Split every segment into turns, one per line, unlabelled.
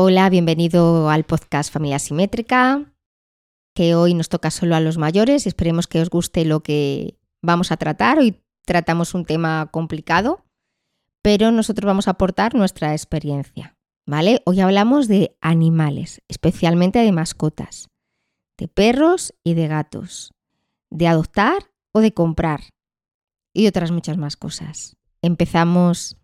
Hola, bienvenido al podcast Familia Simétrica, que hoy nos toca solo a los mayores y esperemos que os guste lo que vamos a tratar. Hoy tratamos un tema complicado, pero nosotros vamos a aportar nuestra experiencia, ¿vale? Hoy hablamos de animales, especialmente de mascotas, de perros y de gatos, de adoptar o de comprar y otras muchas más cosas. Empezamos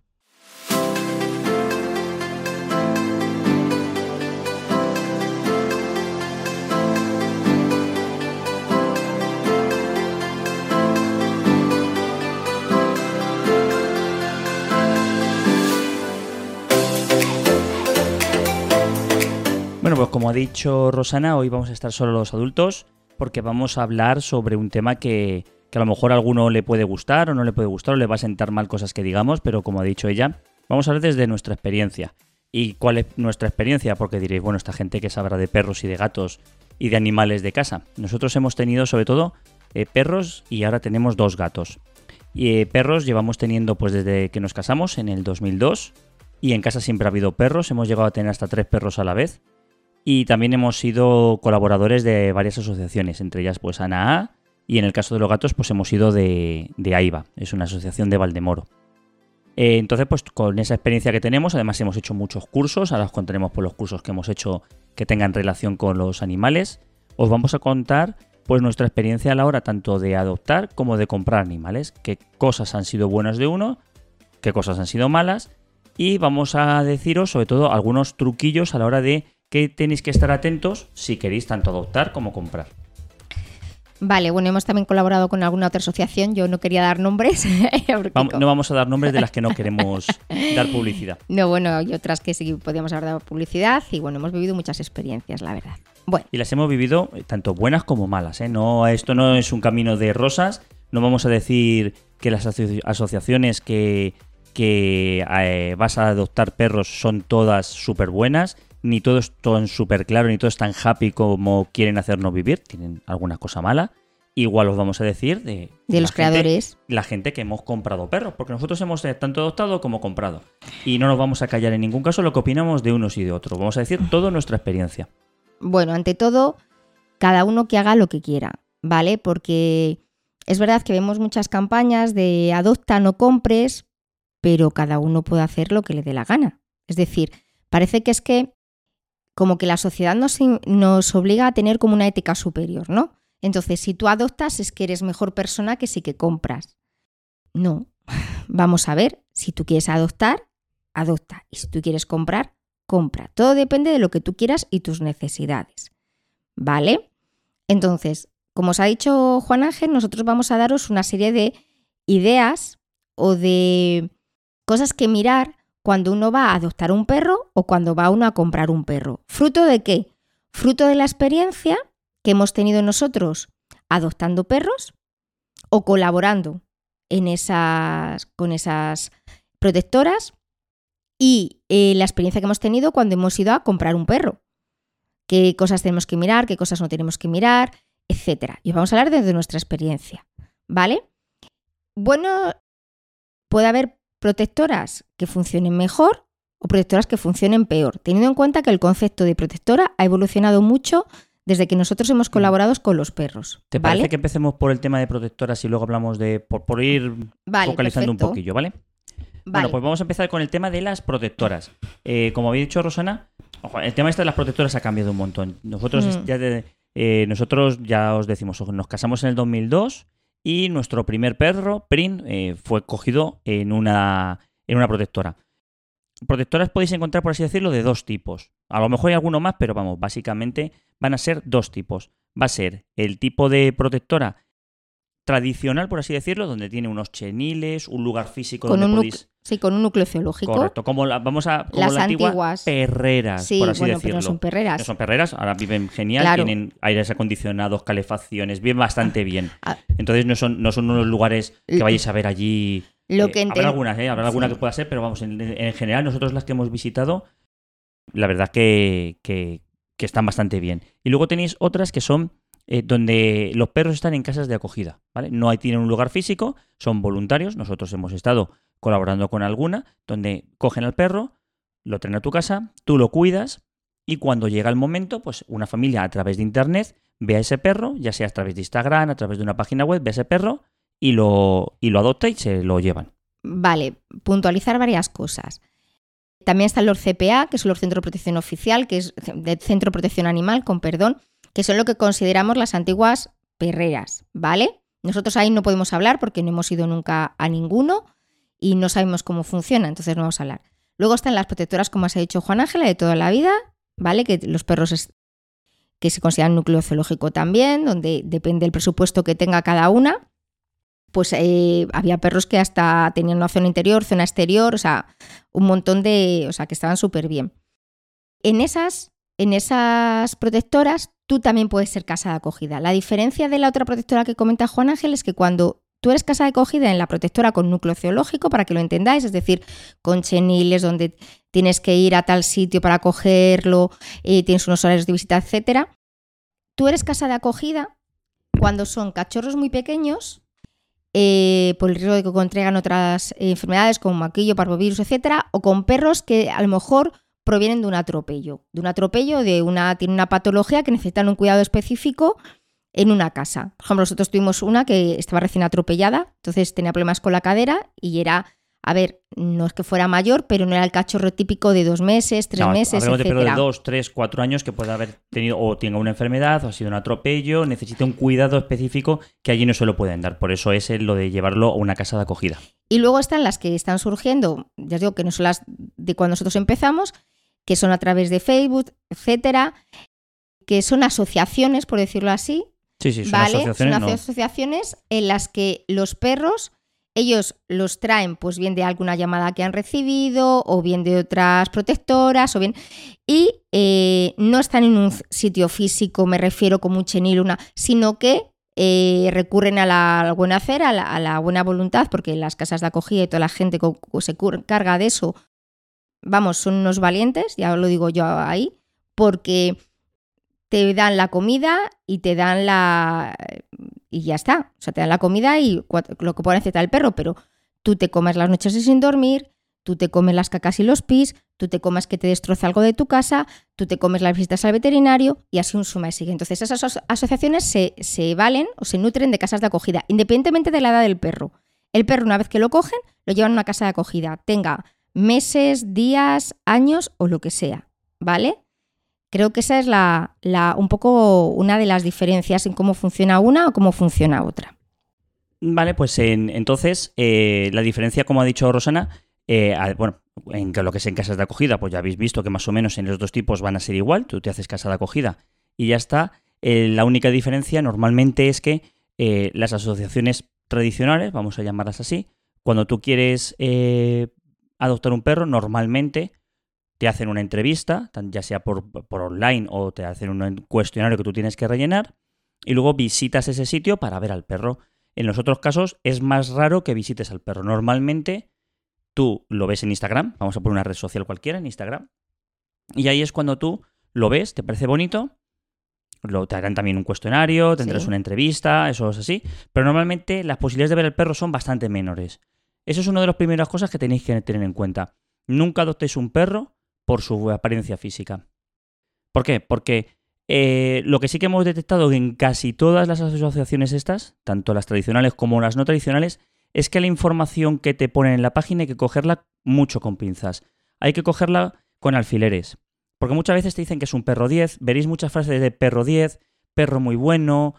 Bueno, pues como ha dicho Rosana, hoy vamos a estar solo los adultos porque vamos a hablar sobre un tema que, a lo mejor a alguno le puede gustar o no le puede gustar o le va a sentar mal cosas que digamos, pero como ha dicho ella, vamos a hablar desde nuestra experiencia. ¿Y cuál es nuestra experiencia? Porque diréis, bueno, esta gente que sabrá de perros y de gatos y de animales de casa. Nosotros hemos tenido sobre todo eh, perros y ahora tenemos dos gatos. Y eh, perros llevamos teniendo pues desde que nos casamos en el 2002 y en casa siempre ha habido perros, hemos llegado a tener hasta tres perros a la vez y también hemos sido colaboradores de varias asociaciones, entre ellas pues ANAA y en el caso de los gatos pues hemos ido de, de AIVA, es una asociación de Valdemoro. Eh, entonces pues con esa experiencia que tenemos, además hemos hecho muchos cursos, ahora os contaremos por los cursos que hemos hecho que tengan relación con los animales, os vamos a contar pues nuestra experiencia a la hora tanto de adoptar como de comprar animales, qué cosas han sido buenas de uno, qué cosas han sido malas y vamos a deciros sobre todo algunos truquillos a la hora de que tenéis que estar atentos si queréis tanto adoptar como comprar.
Vale, bueno, hemos también colaborado con alguna otra asociación. Yo no quería dar nombres.
no vamos a dar nombres de las que no queremos dar publicidad.
No, bueno, hay otras que sí podíamos haber dado publicidad y bueno, hemos vivido muchas experiencias, la verdad. Bueno.
Y las hemos vivido eh, tanto buenas como malas. ¿eh? No, esto no es un camino de rosas. No vamos a decir que las asociaciones que, que eh, vas a adoptar perros son todas súper buenas ni todo es tan súper claro, ni todo es tan happy como quieren hacernos vivir. Tienen alguna cosa mala. Igual os vamos a decir de,
de los creadores.
La gente que hemos comprado perros, porque nosotros hemos tanto adoptado como comprado. Y no nos vamos a callar en ningún caso lo que opinamos de unos y de otros. Vamos a decir toda nuestra experiencia.
Bueno, ante todo, cada uno que haga lo que quiera, ¿vale? Porque es verdad que vemos muchas campañas de adopta, no compres, pero cada uno puede hacer lo que le dé la gana. Es decir, parece que es que como que la sociedad nos, nos obliga a tener como una ética superior, ¿no? Entonces, si tú adoptas es que eres mejor persona que si que compras. No, vamos a ver, si tú quieres adoptar, adopta. Y si tú quieres comprar, compra. Todo depende de lo que tú quieras y tus necesidades. ¿Vale? Entonces, como os ha dicho Juan Ángel, nosotros vamos a daros una serie de ideas o de cosas que mirar cuando uno va a adoptar un perro o cuando va uno a comprar un perro. ¿Fruto de qué? Fruto de la experiencia que hemos tenido nosotros adoptando perros o colaborando en esas, con esas protectoras y eh, la experiencia que hemos tenido cuando hemos ido a comprar un perro. ¿Qué cosas tenemos que mirar? ¿Qué cosas no tenemos que mirar? Etcétera. Y vamos a hablar desde nuestra experiencia. ¿Vale? Bueno, puede haber protectoras que funcionen mejor o protectoras que funcionen peor, teniendo en cuenta que el concepto de protectora ha evolucionado mucho desde que nosotros hemos mm. colaborado con los perros.
¿Te parece que empecemos por el tema de protectoras y luego hablamos de. por, ir focalizando un poquillo, ¿vale? Bueno, pues vamos a empezar con el tema de las protectoras. Eh, como había dicho Rosana, el tema este de las protectoras ha cambiado un montón. Nosotros, mm. ya, eh, nosotros ya os decimos, nos casamos en el 2002 y nuestro primer perro, Prin, eh, fue cogido en una, en una protectora. Protectoras podéis encontrar, por así decirlo, de dos tipos. A lo mejor hay alguno más, pero vamos, básicamente van a ser dos tipos. Va a ser el tipo de protectora tradicional, por así decirlo, donde tiene unos cheniles, un lugar físico
con
donde
un Sí, con un núcleo geológico.
Correcto, como la, vamos a como
las antiguas
perreras,
sí,
por así
bueno,
decirlo.
Pero no son perreras.
No son perreras, ahora viven genial, tienen aires acondicionados, calefacciones, bien bastante bien. Ah. Entonces no son, no son unos lugares que vayáis a ver allí.
Lo que
eh, habrá algunas, ¿eh? Habrá alguna que pueda ser, pero vamos, en, general nosotros las que hemos visitado, la verdad que, que, que están bastante bien. Y luego tenéis otras que son eh, donde los perros están en casas de acogida, ¿vale? No hay, tienen un lugar físico, son voluntarios, nosotros hemos estado colaborando con alguna, donde cogen al perro, lo traen a tu casa, tú lo cuidas y cuando llega el momento, pues una familia a través de internet ve a ese perro, ya sea a través de Instagram, a través de una página web, ve a ese perro y lo, y lo adopta y se lo llevan.
Vale, puntualizar varias cosas. También están los CPA, que son los Centros de Protección Oficial, que es de Centro de Protección Animal, con perdón, que son lo que consideramos las antiguas perreras, ¿vale? Nosotros ahí no podemos hablar porque no hemos ido nunca a ninguno y no sabemos cómo funciona, entonces no vamos a hablar. Luego están las protectoras, como has dicho Juan Ángela, de toda la vida, ¿vale? Que los perros que se consideran núcleo zoológico también, donde depende del presupuesto que tenga cada una. Pues eh, había perros que hasta tenían una zona interior, zona exterior, o sea, un montón de. O sea, que estaban súper bien. En esas, en esas protectoras, tú también puedes ser casa de acogida. La diferencia de la otra protectora que comenta Juan Ángel es que cuando Tú eres casa de acogida en la protectora con núcleo geológico, para que lo entendáis, es decir, con cheniles donde tienes que ir a tal sitio para cogerlo, y tienes unos horarios de visita, etc. Tú eres casa de acogida cuando son cachorros muy pequeños, eh, por el riesgo de que contraigan otras enfermedades como maquillo, parvovirus, etc. O con perros que a lo mejor provienen de un atropello, de un atropello, de una, tiene una patología que necesitan un cuidado específico en una casa. Por ejemplo, nosotros tuvimos una que estaba recién atropellada, entonces tenía problemas con la cadera y era, a ver, no es que fuera mayor, pero no era el cachorro típico de dos meses, tres meses,
etc.
de
de dos, tres, cuatro años que puede haber tenido o tenga una enfermedad o ha sido un atropello, necesita un cuidado específico que allí no se lo pueden dar. Por eso es lo de llevarlo a una casa de acogida.
Y luego están las que están surgiendo, ya os digo que no son las de cuando nosotros empezamos, que son a través de Facebook, etcétera, que son asociaciones, por decirlo así,
Sí, sí, son
¿vale?
asociaciones.
Son asociaciones en las que los perros, ellos los traen, pues bien de alguna llamada que han recibido, o bien de otras protectoras, o bien. Y eh, no están en un sitio físico, me refiero como un chenil, una, sino que eh, recurren a la, buena hacer, a la, buena voluntad, porque las casas de acogida y toda la gente se carga de eso, vamos, son unos valientes, ya lo digo yo ahí, porque te dan la comida y te dan la... y ya está. O sea, te dan la comida y lo que puede necesitar el perro, pero tú te comes las noches sin dormir, tú te comes las cacas y los pis, tú te comes que te destroza algo de tu casa, tú te comes las visitas al veterinario y así un suma y sigue. Entonces esas asociaciones se, se, valen o se nutren de casas de acogida, independientemente de la edad del perro. El perro una vez que lo cogen, lo llevan a una casa de acogida, tenga meses, días, años o lo que sea, ¿vale? Creo que esa es la, un poco una de las diferencias en cómo funciona una o cómo funciona otra.
Vale, pues entonces eh, la diferencia, como ha dicho Rosana, eh, bueno, en lo que es en casas de acogida, pues ya habéis visto que más o menos en los dos tipos van a ser igual, tú te haces casa de acogida y ya está. Eh, la única diferencia normalmente es que las asociaciones tradicionales, vamos a llamarlas así, cuando tú quieres adoptar un perro, normalmente te hacen una entrevista, ya sea por, online o te hacen un cuestionario que tú tienes que rellenar, y luego visitas ese sitio para ver al perro. En los otros casos es más raro que visites al perro. Normalmente tú lo ves en Instagram, vamos a poner una red social cualquiera en Instagram, y ahí es cuando tú lo ves, te parece bonito, lo, te harán también un cuestionario, tendrás una entrevista, eso es así, pero normalmente las posibilidades de ver al perro son bastante menores. Eso es una de las primeras cosas que tenéis que tener en cuenta. Nunca adoptéis un perro por su apariencia física. ¿Por qué? Porque eh, lo que sí que hemos detectado en casi todas las asociaciones estas, tanto las tradicionales como las no tradicionales, es que la información que te ponen en la página hay que cogerla mucho con pinzas. Hay que cogerla con alfileres. Porque muchas veces te dicen que es un perro 10, veréis muchas frases de perro 10, perro muy bueno,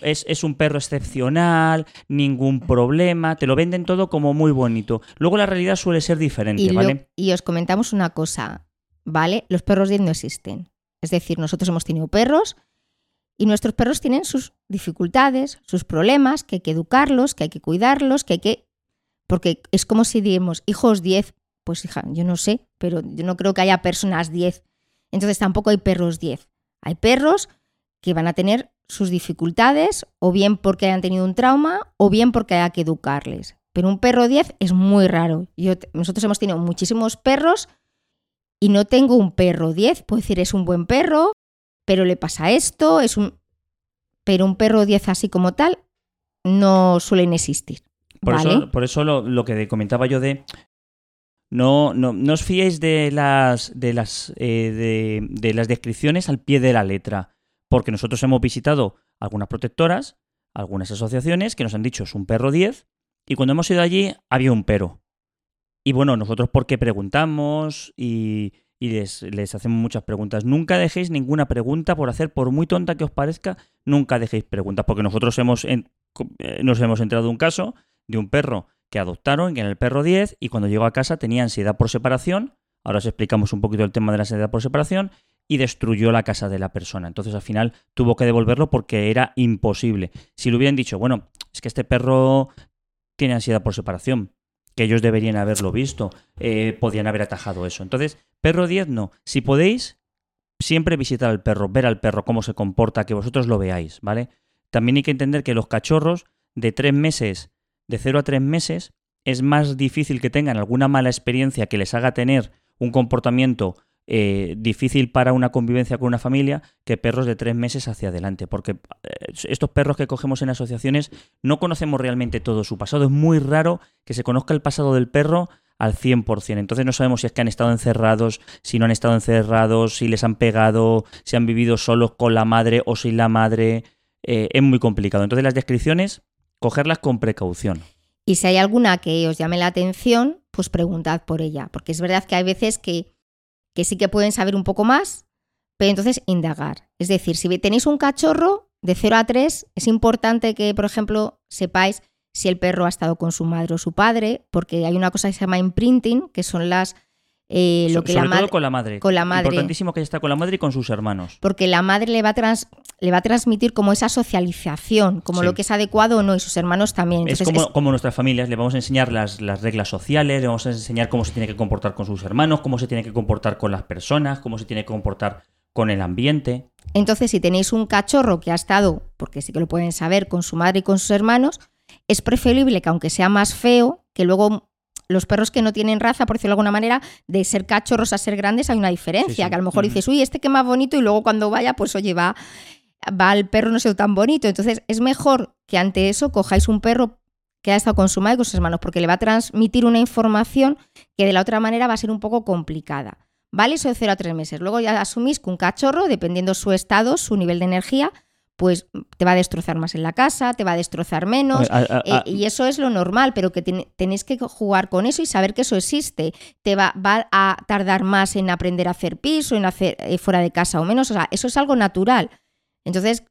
es, un perro excepcional, ningún problema, te lo venden todo como muy bonito. Luego la realidad suele ser diferente,
y
¿vale?
y os comentamos una cosa, ¿vale? Los perros 10 no existen. Es decir, nosotros hemos tenido perros y nuestros perros tienen sus dificultades, sus problemas, que hay que educarlos, que hay que cuidarlos, que hay que... Porque es como si diemos, hijos 10, pues hija, yo no sé, pero yo no creo que haya personas 10. Entonces tampoco hay perros 10. Hay perros que van a tener sus dificultades, o bien porque hayan tenido un trauma, o bien porque haya que educarles. Pero un perro 10 es muy raro. Yo, nosotros hemos tenido muchísimos perros y no tengo un perro 10. Puedo decir, es un buen perro, pero le pasa esto, es un... Pero un perro 10 así como tal no suelen existir.
Por eso, por eso lo, lo, que comentaba yo de No, no, no os fiéis de las, de, las, eh, de, de las descripciones al pie de la letra, porque nosotros hemos visitado algunas protectoras, algunas asociaciones que nos han dicho es un perro 10, y cuando hemos ido allí había un pero. Y bueno, nosotros porque preguntamos y, y les, hacemos muchas preguntas. Nunca dejéis ninguna pregunta por hacer, por muy tonta que os parezca, nunca dejéis preguntas, porque nosotros hemos en, eh, nos hemos enterado de un caso de un perro que adoptaron, que era el perro 10, y cuando llegó a casa tenía ansiedad por separación. Ahora os explicamos un poquito el tema de la ansiedad por separación y destruyó la casa de la persona. Entonces al final tuvo que devolverlo porque era imposible. Si le hubieran dicho, bueno, es que este perro tiene ansiedad por separación, que ellos deberían haberlo visto, eh, podían haber atajado eso. Entonces, perro 10 no. Si podéis, siempre visitar al perro, ver al perro, cómo se comporta, que vosotros lo veáis, ¿vale? También hay que entender que los cachorros de tres meses de 0 a 3 meses, es más difícil que tengan alguna mala experiencia que les haga tener un comportamiento eh, difícil para una convivencia con una familia que perros de tres meses hacia adelante. Porque eh, estos perros que cogemos en asociaciones no conocemos realmente todo su pasado. Es muy raro que se conozca el pasado del perro al 100%. Entonces no sabemos si es que han estado encerrados, si no han estado encerrados, si les han pegado, si han vivido solos con la madre o sin la madre. Eh, es muy complicado. Entonces las descripciones cogerlas con precaución.
Y si hay alguna que os llame la atención, pues preguntad por ella, porque es verdad que hay veces que, que sí que pueden saber un poco más, pero entonces indagar. Es decir, si tenéis un cachorro de 0 a 3, es importante que, por ejemplo, sepáis si el perro ha estado con su madre o su padre, porque hay una cosa que se llama imprinting, que son las eh, lo que
Sobre
la
todo con la madre.
Con la madre.
Importantísimo que está con la madre y con sus hermanos.
Porque la madre le va a, trans, le va a transmitir como esa socialización, como
Sí.
lo que es adecuado o no, y sus hermanos también.
Es como nuestras familias, le vamos a enseñar las, las reglas sociales, le vamos a enseñar cómo se tiene que comportar con sus hermanos, cómo se tiene que comportar con las personas, cómo se tiene que comportar con el ambiente.
Entonces, si tenéis un cachorro que ha estado, porque sí que lo pueden saber, con su madre y con sus hermanos, es preferible que aunque sea más feo, que luego los perros que no tienen raza, por decirlo de alguna manera, de ser cachorros a ser grandes hay una diferencia,
Sí, sí.
que a lo mejor dices, uy, este que más bonito, y luego cuando vaya, pues oye, va, va el perro no sé tan bonito. Entonces, es mejor que ante eso cojáis un perro que ha estado con su madre y con sus hermanos, porque le va a transmitir una información que de la otra manera va a ser un poco complicada. ¿Vale? Eso de 0 a 3 meses. Luego ya asumís que un cachorro, dependiendo su estado, su nivel de energía, pues te va a destrozar más en la casa, te va a destrozar menos.
A- a-
eh, y eso es lo normal, pero que ten- tenéis que jugar con eso y saber que eso existe. Te va, va a tardar más en aprender a hacer piso, en hacer eh, fuera de casa o menos. O sea, eso es algo natural. Entonces,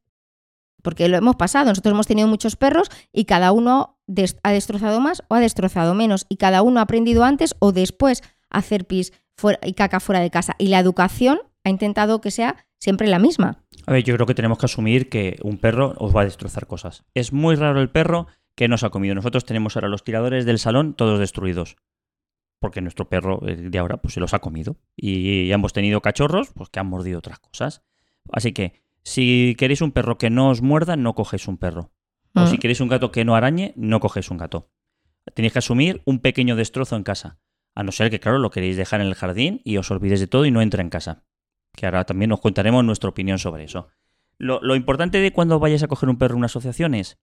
porque lo hemos pasado, nosotros hemos tenido muchos perros y cada uno des- ha destrozado más o ha destrozado menos. Y cada uno ha aprendido antes o después a hacer pis fuera, y caca fuera de casa. Y la educación ha intentado que sea siempre la misma.
A ver, yo creo que tenemos que asumir que un perro os va a destrozar cosas. Es muy raro el perro que nos ha comido. Nosotros tenemos ahora los tiradores del salón todos destruidos. Porque nuestro perro eh, de ahora pues se los ha comido. Y hemos tenido cachorros pues que han mordido otras cosas. Así que si queréis un perro que no os muerda, no cogéis un perro. O
Mm.
si queréis un gato que no arañe, no cogéis un gato. Tenéis que asumir un pequeño destrozo en casa. A no ser que, claro, lo queréis dejar en el jardín y os olvidéis de todo y no entra en casa. Que ahora también os contaremos nuestra opinión sobre eso. Lo, lo importante de cuando vayáis a coger un perro en una asociación es,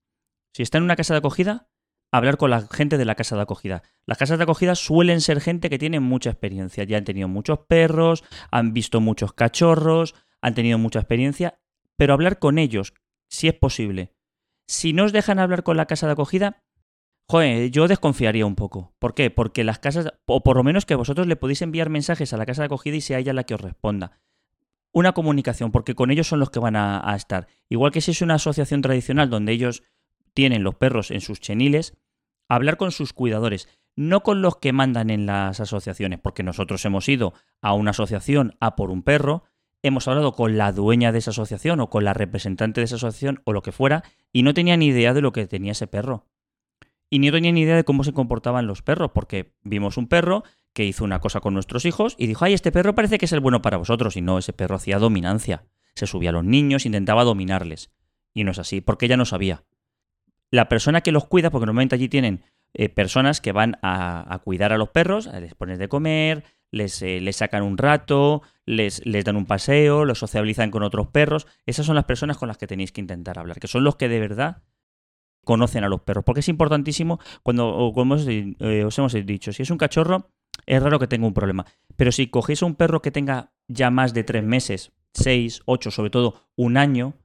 si está en una casa de acogida, hablar con la gente de la casa de acogida. Las casas de acogida suelen ser gente que tiene mucha experiencia. Ya han tenido muchos perros, han visto muchos cachorros, han tenido mucha experiencia, pero hablar con ellos, si es posible. Si no os dejan hablar con la casa de acogida, joder, yo desconfiaría un poco. ¿Por qué? Porque las casas, o por lo menos que vosotros le podéis enviar mensajes a la casa de acogida y sea ella la que os responda una comunicación, porque con ellos son los que van a, estar. Igual que si es una asociación tradicional donde ellos tienen los perros en sus cheniles, hablar con sus cuidadores, no con los que mandan en las asociaciones, porque nosotros hemos ido a una asociación a por un perro, hemos hablado con la dueña de esa asociación o con la representante de esa asociación o lo que fuera, y no tenía ni idea de lo que tenía ese perro. Y no tenía ni idea de cómo se comportaban los perros, porque vimos un perro que hizo una cosa con nuestros hijos y dijo, ay, este perro parece que es el bueno para vosotros. Y no, ese perro hacía dominancia. Se subía a los niños, intentaba dominarles. Y no es así, porque ella no sabía. La persona que los cuida, porque normalmente allí tienen eh, personas que van a, cuidar a los perros, eh, les ponen de comer, les, eh, les sacan un rato, les, les dan un paseo, los sociabilizan con otros perros. Esas son las personas con las que tenéis que intentar hablar, que son los que de verdad conocen a los perros. Porque es importantísimo, cuando como os hemos dicho, si es un cachorro, es raro que tenga un problema. Pero si cogéis a un perro que tenga ya más de tres meses, seis, ocho, sobre todo un año,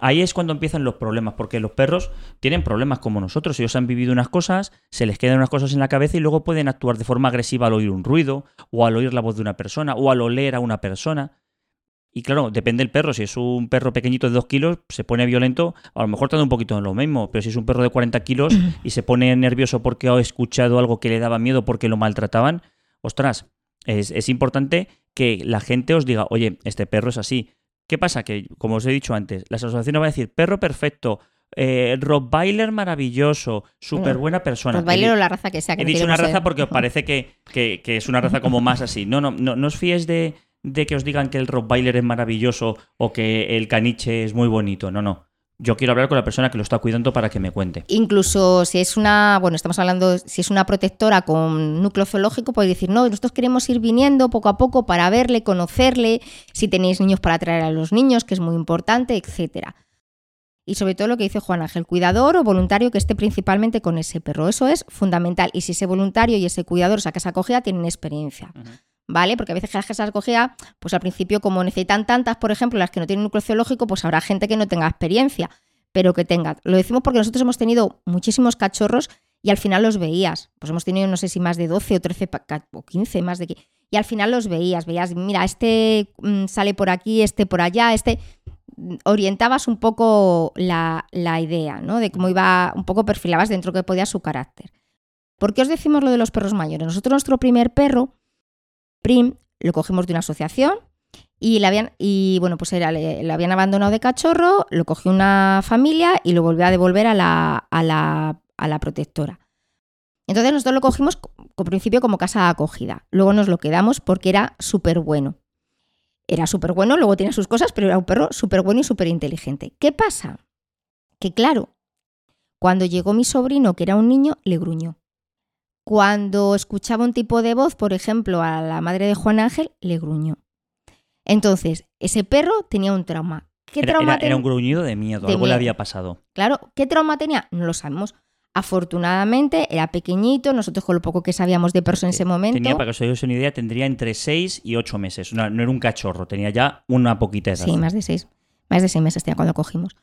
Ahí es cuando empiezan los problemas, porque los perros tienen problemas como nosotros. Ellos han vivido unas cosas, se les quedan unas cosas en la cabeza y luego pueden actuar de forma agresiva al oír un ruido, o al oír la voz de una persona, o al oler a una persona. Y claro, depende del perro. Si es un perro pequeñito de 2 kilos, se pone violento, a lo mejor tarda un poquito en lo mismo. Pero si es un perro de 40 kilos y se pone nervioso porque ha escuchado algo que le daba miedo porque lo maltrataban, ostras, es, es importante que la gente os diga, oye, este perro es así ¿Qué pasa? Que, como os he dicho antes, las asociaciones van a decir perro perfecto, eh, Rottweiler maravilloso, súper buena persona.
Rottweiler o la raza que sea. Que
he dicho una raza porque os parece que, que, es una raza como más así. No, no, no, no os fíes de, de que os digan que el Rottweiler es maravilloso o que el caniche es muy bonito. No, no yo quiero hablar con la persona que lo está cuidando para que me cuente.
Incluso si es una, bueno, estamos hablando, si es una protectora con núcleo zoológico, puede decir, no, nosotros queremos ir viniendo poco a poco para verle, conocerle, si tenéis niños para traer a los niños, que es muy importante, etcétera. Y sobre todo lo que dice Juan Ángel, cuidador o voluntario que esté principalmente con ese perro. Eso es fundamental. Y si ese voluntario y ese cuidador, o sea, que esa acogida, tienen experiencia. ¿Vale? Porque a veces las casas acogida, pues al principio, como necesitan tantas, por ejemplo, las que no tienen núcleo zoológico, pues habrá gente que no tenga experiencia, pero que tenga. Lo decimos porque nosotros hemos tenido muchísimos cachorros y al final los veías. Pues hemos tenido, no sé si más de 12 o 13 o 15, más de que. Y al final los veías, veías, mira, este mm, sale por aquí, este por allá, este. Mm, orientabas un poco la, la idea, ¿no? De cómo iba, un poco perfilabas dentro que podía su carácter. ¿Por qué os decimos lo de los perros mayores? Nosotros, nuestro primer perro, Prim lo cogimos de una asociación y, le habían, y bueno, pues era, le, habían abandonado de cachorro, lo cogió una familia y lo volvió a devolver a la, a la, a la protectora. Entonces nosotros lo cogimos con principio como casa de acogida. Luego nos lo quedamos porque era súper bueno. Era súper bueno, luego tiene sus cosas, pero era un perro súper bueno y súper inteligente. ¿Qué pasa? Que claro, cuando llegó mi sobrino, que era un niño, le gruñó. Cuando escuchaba un tipo de voz, por ejemplo, a la madre de Juan Ángel, le gruñó. Entonces, ese perro tenía un trauma.
¿Qué era, trauma era, un gruñido de miedo, algo le había pasado.
Claro, ¿qué trauma tenía? No lo sabemos. Afortunadamente era pequeñito, nosotros con lo poco que sabíamos de perros en ese momento.
Tenía, para que os hagáis una idea, tendría entre 6 y 8 meses. No, no, era un cachorro, tenía ya una poquita edad.
Sí, más de 6. Más de 6 meses tenía cuando cogimos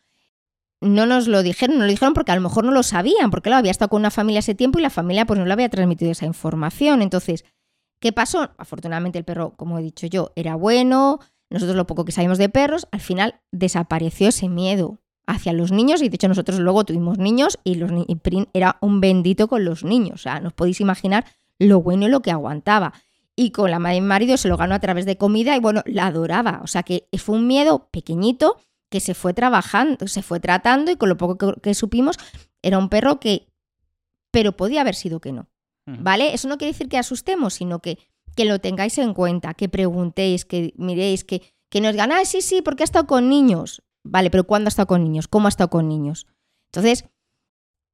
no nos lo dijeron, no lo dijeron porque a lo mejor no lo sabían, porque lo había estado con una familia ese tiempo y la familia pues no le había transmitido esa información. Entonces, ¿qué pasó? Afortunadamente el perro, como he dicho yo, era bueno, nosotros lo poco que sabíamos de perros, al final desapareció ese miedo hacia los niños y de hecho nosotros luego tuvimos niños y, los era un bendito con los niños, o sea, nos podéis imaginar lo bueno y lo que aguantaba. Y con la madre y marido se lo ganó a través de comida y bueno, la adoraba, o sea que fue un miedo pequeñito que se fue trabajando, se fue tratando y con lo poco que, supimos, era un perro que, pero podía haber sido que no. ¿Vale? Eso no quiere decir que asustemos, sino que, que lo tengáis en cuenta, que preguntéis, que miréis, que, que nos digan, sí, sí, porque ha estado con niños. Vale, pero ¿cuándo ha estado con niños? ¿Cómo ha estado con niños? Entonces,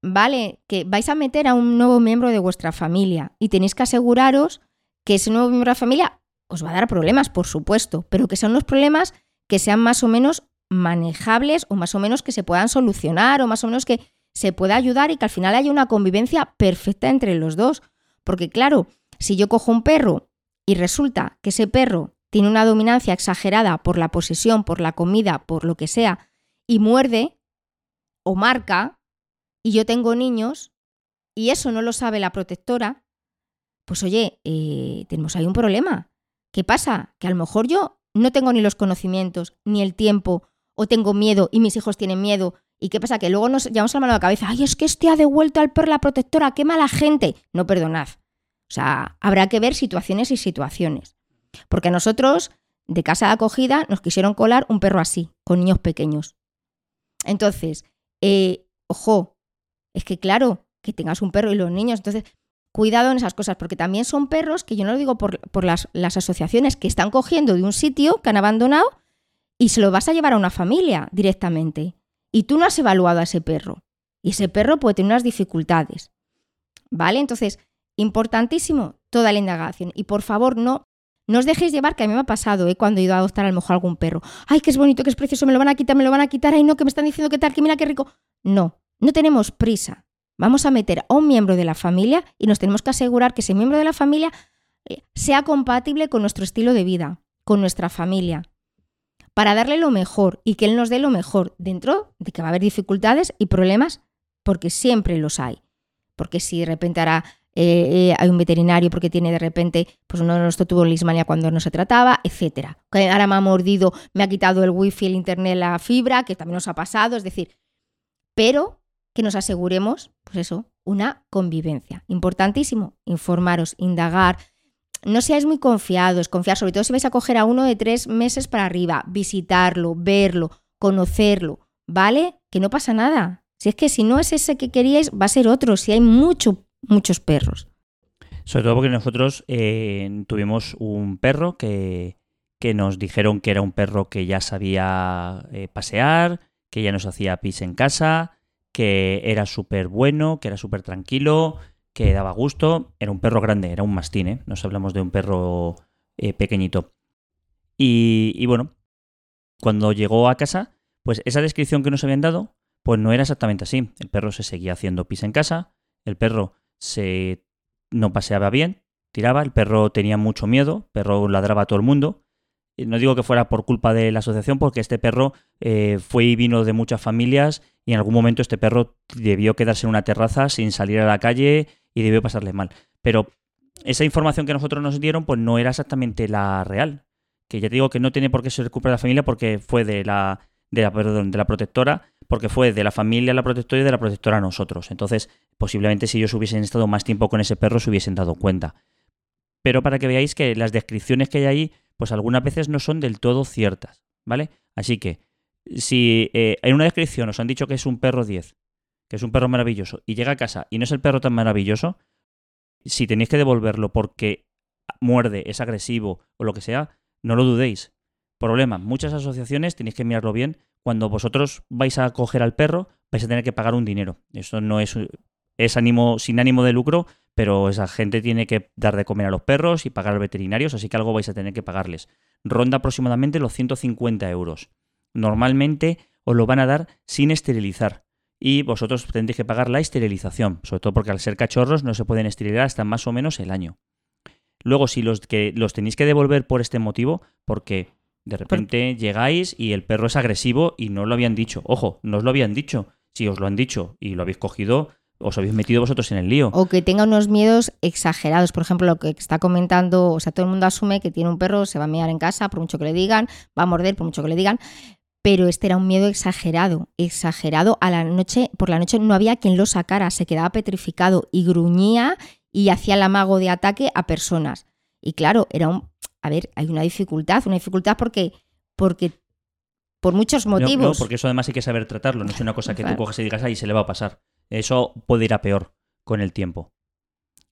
vale, que vais a meter a un nuevo miembro de vuestra familia y tenéis que aseguraros que ese nuevo miembro de la familia os va a dar problemas, por supuesto, pero que sean unos problemas que sean más o menos manejables o más o menos que se puedan solucionar o más o menos que se pueda ayudar y que al final haya una convivencia perfecta entre los dos. Porque claro, si yo cojo un perro y resulta que ese perro tiene una dominancia exagerada por la posesión, por la comida, por lo que sea, y muerde o marca, y yo tengo niños, y eso no lo sabe la protectora, pues oye, eh, tenemos ahí un problema. ¿Qué pasa? Que a lo mejor yo no tengo ni los conocimientos, ni el tiempo, o tengo miedo y mis hijos tienen miedo. ¿Y qué pasa? Que luego nos llevamos la mano a la cabeza. Ay, es que este ha devuelto al perro la protectora, qué mala gente. No perdonad. O sea, habrá que ver situaciones y situaciones. Porque nosotros, de casa de acogida, nos quisieron colar un perro así, con niños pequeños. Entonces, eh, ojo, es que claro, que tengas un perro y los niños, entonces, cuidado en esas cosas, porque también son perros, que yo no lo digo por, por las, las asociaciones que están cogiendo de un sitio que han abandonado y se lo vas a llevar a una familia directamente. Y tú no has evaluado a ese perro. Y ese perro puede tener unas dificultades. ¿Vale? Entonces, importantísimo toda la indagación. Y por favor, no, no os dejéis llevar, que a mí me ha pasado ¿eh? cuando he ido a adoptar a lo mejor algún perro. Ay, que es bonito, que es precioso, me lo van a quitar, me lo van a quitar. Ay, no, que me están diciendo que tal, que mira qué rico. No, no tenemos prisa. Vamos a meter a un miembro de la familia y nos tenemos que asegurar que ese miembro de la familia sea compatible con nuestro estilo de vida, con nuestra familia, para darle lo mejor y que él nos dé lo mejor, dentro de que va a haber dificultades y problemas, porque siempre los hay. Porque si de repente ahora eh, eh, hay un veterinario porque tiene de repente, pues uno de nosotros tuvo lismania cuando no se trataba, etcétera. Ahora me ha mordido, me ha quitado el wifi, el internet, la fibra, que también nos ha pasado, es decir, pero que nos aseguremos, pues eso, una convivencia. Importantísimo, informaros, indagar, no seáis muy confiados, confiar, sobre todo si vais a coger a uno de tres meses para arriba, visitarlo, verlo, conocerlo, ¿vale? Que no pasa nada. Si es que si no es ese que queríais, va a ser otro, si hay mucho, muchos perros.
Sobre todo porque nosotros eh, tuvimos un perro que, que, nos dijeron que era un perro que ya sabía eh, pasear, que ya nos hacía pis en casa, que era súper bueno, que era súper tranquilo, que daba gusto. Era un perro grande, era un mastín, ¿eh? Nos hablamos de un perro eh, pequeñito. Y, bueno, cuando llegó a casa, pues esa descripción que nos habían dado, pues no era exactamente así. El perro se seguía haciendo pis en casa, el perro se no paseaba bien, tiraba, el perro tenía mucho miedo, el perro ladraba a todo el mundo. No digo que fuera por culpa de la asociación, porque este perro eh, fue y vino de muchas familias y en algún momento este perro debió quedarse en una terraza sin salir a la calle y debió pasarle mal. Pero esa información que nosotros nos dieron, pues no era exactamente la real. Que ya te digo que no tiene por qué ser culpa de la familia porque fue de la, de la, de la protectora, porque fue de la familia a la protectora y de la protectora a nosotros. Entonces, posiblemente si ellos hubiesen estado más tiempo con ese perro, se hubiesen dado cuenta. Pero para que veáis que las descripciones que hay ahí, pues algunas veces no son del todo ciertas, ¿vale? Así que, si eh, en una descripción os han dicho que es un perro 10 que es un perro maravilloso, y llega a casa y no es el perro tan maravilloso, si tenéis que devolverlo porque muerde, es agresivo o lo que sea, no lo dudéis. Problema, muchas asociaciones tenéis que mirarlo bien. Cuando vosotros vais a coger al perro, vais a tener que pagar un dinero. Eso no es, es ánimo, sin ánimo de lucro, pero esa gente tiene que dar de comer a los perros y pagar a los veterinarios, así que algo vais a tener que pagarles. Ronda aproximadamente los 150 euros. Normalmente os lo van a dar sin esterilizar y vosotros tendréis que pagar la esterilización, sobre todo porque al ser cachorros no se pueden esterilizar hasta más o menos el año. Luego, si los que los tenéis que devolver por este motivo, porque de repente llegáis y el perro es agresivo y no lo habían dicho. Ojo, no os lo habían dicho. Si os lo han dicho y lo habéis cogido, os habéis metido vosotros en el lío.
O que tenga unos miedos exagerados. Por ejemplo, lo que está comentando, o sea, todo el mundo asume que tiene un perro, se va a mear en casa, por mucho que le digan, va a morder, por mucho que le digan pero este era un miedo exagerado, exagerado. A la noche, por la noche no había quien lo sacara, se quedaba petrificado y gruñía y hacía el amago de ataque a personas. Y claro, era un, a ver, hay una dificultad, una dificultad porque, porque por muchos motivos. No,
porque eso además hay que saber tratarlo, no es una cosa que tú coges y digas, ahí se le va a pasar. Eso puede ir a peor con el tiempo.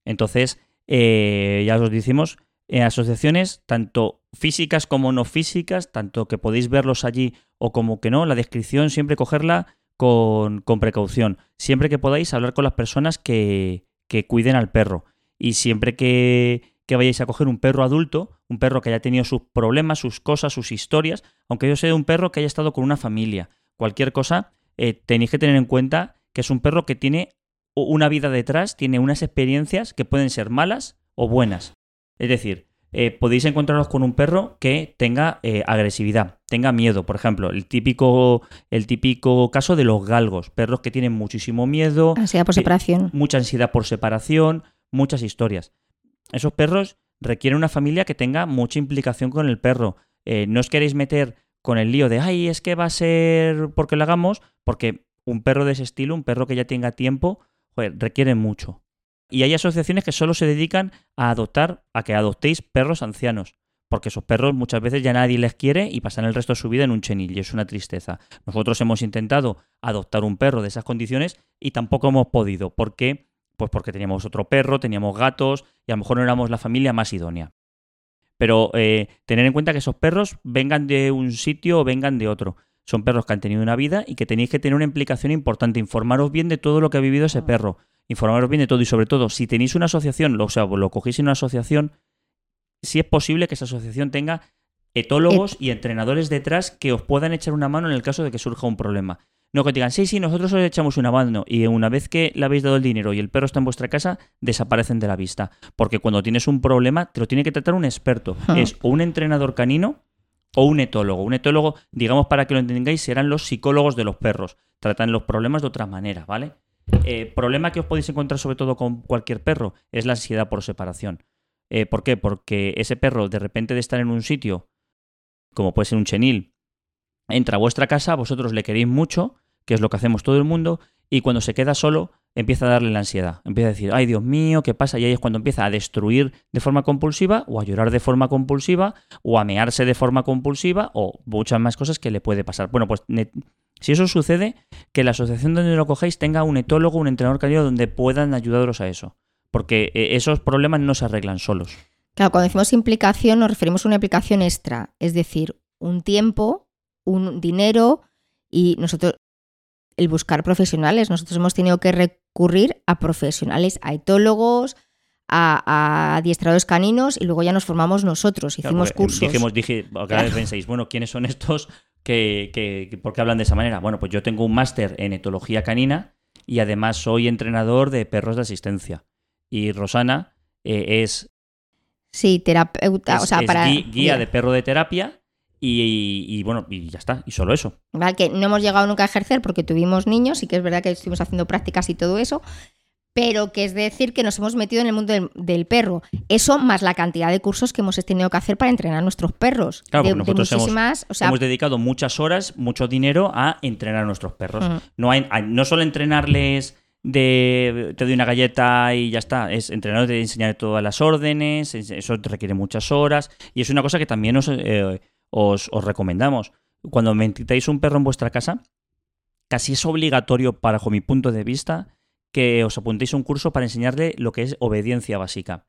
Entonces, eh, ya os decimos, en asociaciones, tanto físicas como no físicas, tanto que podéis verlos allí o como que no, la descripción siempre cogerla con, precaución. Siempre que podáis hablar con las personas que, que cuiden al perro. Y siempre que, que, vayáis a coger un perro adulto, un perro que haya tenido sus problemas, sus cosas, sus historias, aunque yo sea un perro que haya estado con una familia, cualquier cosa, eh, tenéis que tener en cuenta que es un perro que tiene una vida detrás, tiene unas experiencias que pueden ser malas o buenas. Es decir, eh, podéis encontraros con un perro que tenga eh, agresividad, tenga miedo. Por ejemplo, el típico, el típico caso de los galgos, perros que tienen muchísimo miedo.
Ansiedad por separación.
Mucha ansiedad por separación, muchas historias. Esos perros requieren una familia que tenga mucha implicación con el perro. Eh, no os queréis meter con el lío de, ay, es que va a ser porque lo hagamos, porque un perro de ese estilo, un perro que ya tenga tiempo, requiere mucho. Y hay asociaciones que solo se dedican a adoptar, a que adoptéis perros ancianos. Porque esos perros muchas veces ya nadie les quiere y pasan el resto de su vida en un chenil y es una tristeza. Nosotros hemos intentado adoptar un perro de esas condiciones y tampoco hemos podido. ¿Por qué? Pues porque teníamos otro perro, teníamos gatos y a lo mejor no éramos la familia más idónea. Pero eh, tener en cuenta que esos perros vengan de un sitio o vengan de otro. Son perros que han tenido una vida y que tenéis que tener una implicación importante. Informaros bien de todo lo que ha vivido ese perro informaros bien de todo y sobre todo, si tenéis una asociación, o sea, lo cogéis en una asociación, si es posible que esa asociación tenga etólogos y entrenadores detrás que os puedan echar una mano en el caso de que surja un problema. No que digan, sí, sí, nosotros os echamos una mano y una vez que le habéis dado el dinero y el perro está en vuestra casa, desaparecen de la vista. Porque cuando tienes un problema, te lo tiene que tratar un experto.
Ah.
Es o un entrenador canino o un etólogo. Un etólogo, digamos para que lo entendáis, serán los psicólogos de los perros. Tratan los problemas de otra manera, ¿vale? Eh, problema que os podéis encontrar sobre todo con cualquier perro es la ansiedad por separación. Eh, ¿Por qué? Porque ese perro, de repente de estar en un sitio, como puede ser un chenil, entra a vuestra casa, vosotros le queréis mucho, que es lo que hacemos todo el mundo, y cuando se queda solo, empieza a darle la ansiedad. Empieza a decir, ay Dios mío, ¿qué pasa? Y ahí es cuando empieza a destruir de forma compulsiva, o a llorar de forma compulsiva, o a mearse de forma compulsiva, o muchas más cosas que le puede pasar. Bueno, pues si eso sucede, que la asociación donde lo cogéis tenga un etólogo, un entrenador canino donde puedan ayudaros a eso. Porque eh, esos problemas no se arreglan solos.
Claro, cuando decimos implicación nos referimos a una implicación extra, es decir, un tiempo, un dinero y nosotros el buscar profesionales. Nosotros hemos tenido que recurrir a profesionales, a etólogos, a, a adiestradores caninos y luego ya nos formamos nosotros,
Claro,
hicimos
porque
cursos.
Dijimos, dije, cada vez pensáis, bueno, ¿quiénes son estos que, que, por qué hablan de esa manera? Bueno, pues yo tengo un máster en etología canina y además soy entrenador de perros de asistencia. Y Rosana eh, es,
Sí, terapeuta,
es-
o sea,
es
para
guía de perro de terapia y, y, bueno, y ya está, y solo eso.
¿vale? que no hemos llegado nunca a ejercer porque tuvimos niños y que es verdad que estuvimos haciendo prácticas y todo eso, pero que es decir que nos hemos metido en el mundo del, del perro. Eso más la cantidad de cursos que hemos tenido que hacer para entrenar a nuestros perros.
Claro,
de,
nosotros hemos-
muchísimas, o sea,
Hemos dedicado muchas horas, mucho dinero a entrenar a nuestros perros.
Mm.
No, hay, no solo entrenarles de te doy una galleta y ya está, es entrenarles de enseñar todas las órdenes, es- eso te requiere muchas horas y es una cosa que también os, eh, os, os recomendamos. Cuando metéis un perro en vuestra casa, casi es obligatorio, bajo mi punto de vista, que os apuntéis a un curso para enseñarle lo que es obediencia básica.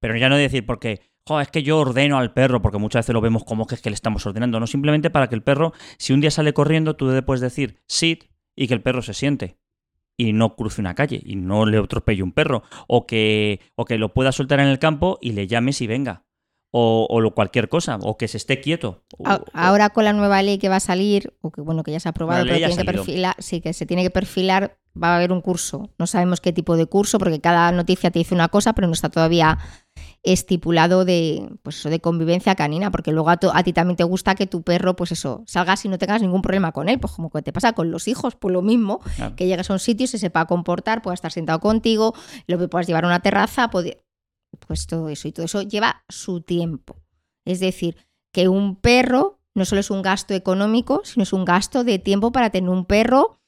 Pero ya no decir porque, "Jo, es que yo ordeno al perro, porque muchas veces lo vemos como que es que le estamos ordenando, no simplemente para que el perro, si un día sale corriendo, tú le puedes decir sit y que el perro se siente y no cruce una calle y no le atropelle un perro, o que, o que lo pueda soltar en el campo y le llames y venga, o, o cualquier cosa, o que se esté quieto. o-
Ahora con la nueva ley que va a salir, o que bueno, que ya se ha aprobado, pero tiene que perfilar, sí, que se tiene que perfilar, va a haber un curso. No sabemos qué tipo de curso, porque cada noticia te dice una cosa, pero no está todavía estipulado de, pues eso, de convivencia canina, porque luego a, to- a ti también te gusta que tu perro, pues eso, salgas y no tengas ningún problema con él, pues como que te pasa con los hijos, pues lo mismo,
Claro.
que llegues a un sitio y se sepa comportar, pueda estar sentado contigo, lo puedas llevar a una terraza, pode- pues todo eso, y todo eso lleva su tiempo. Es decir, que un perro no solo es un gasto económico, sino es un gasto de tiempo para tener un perro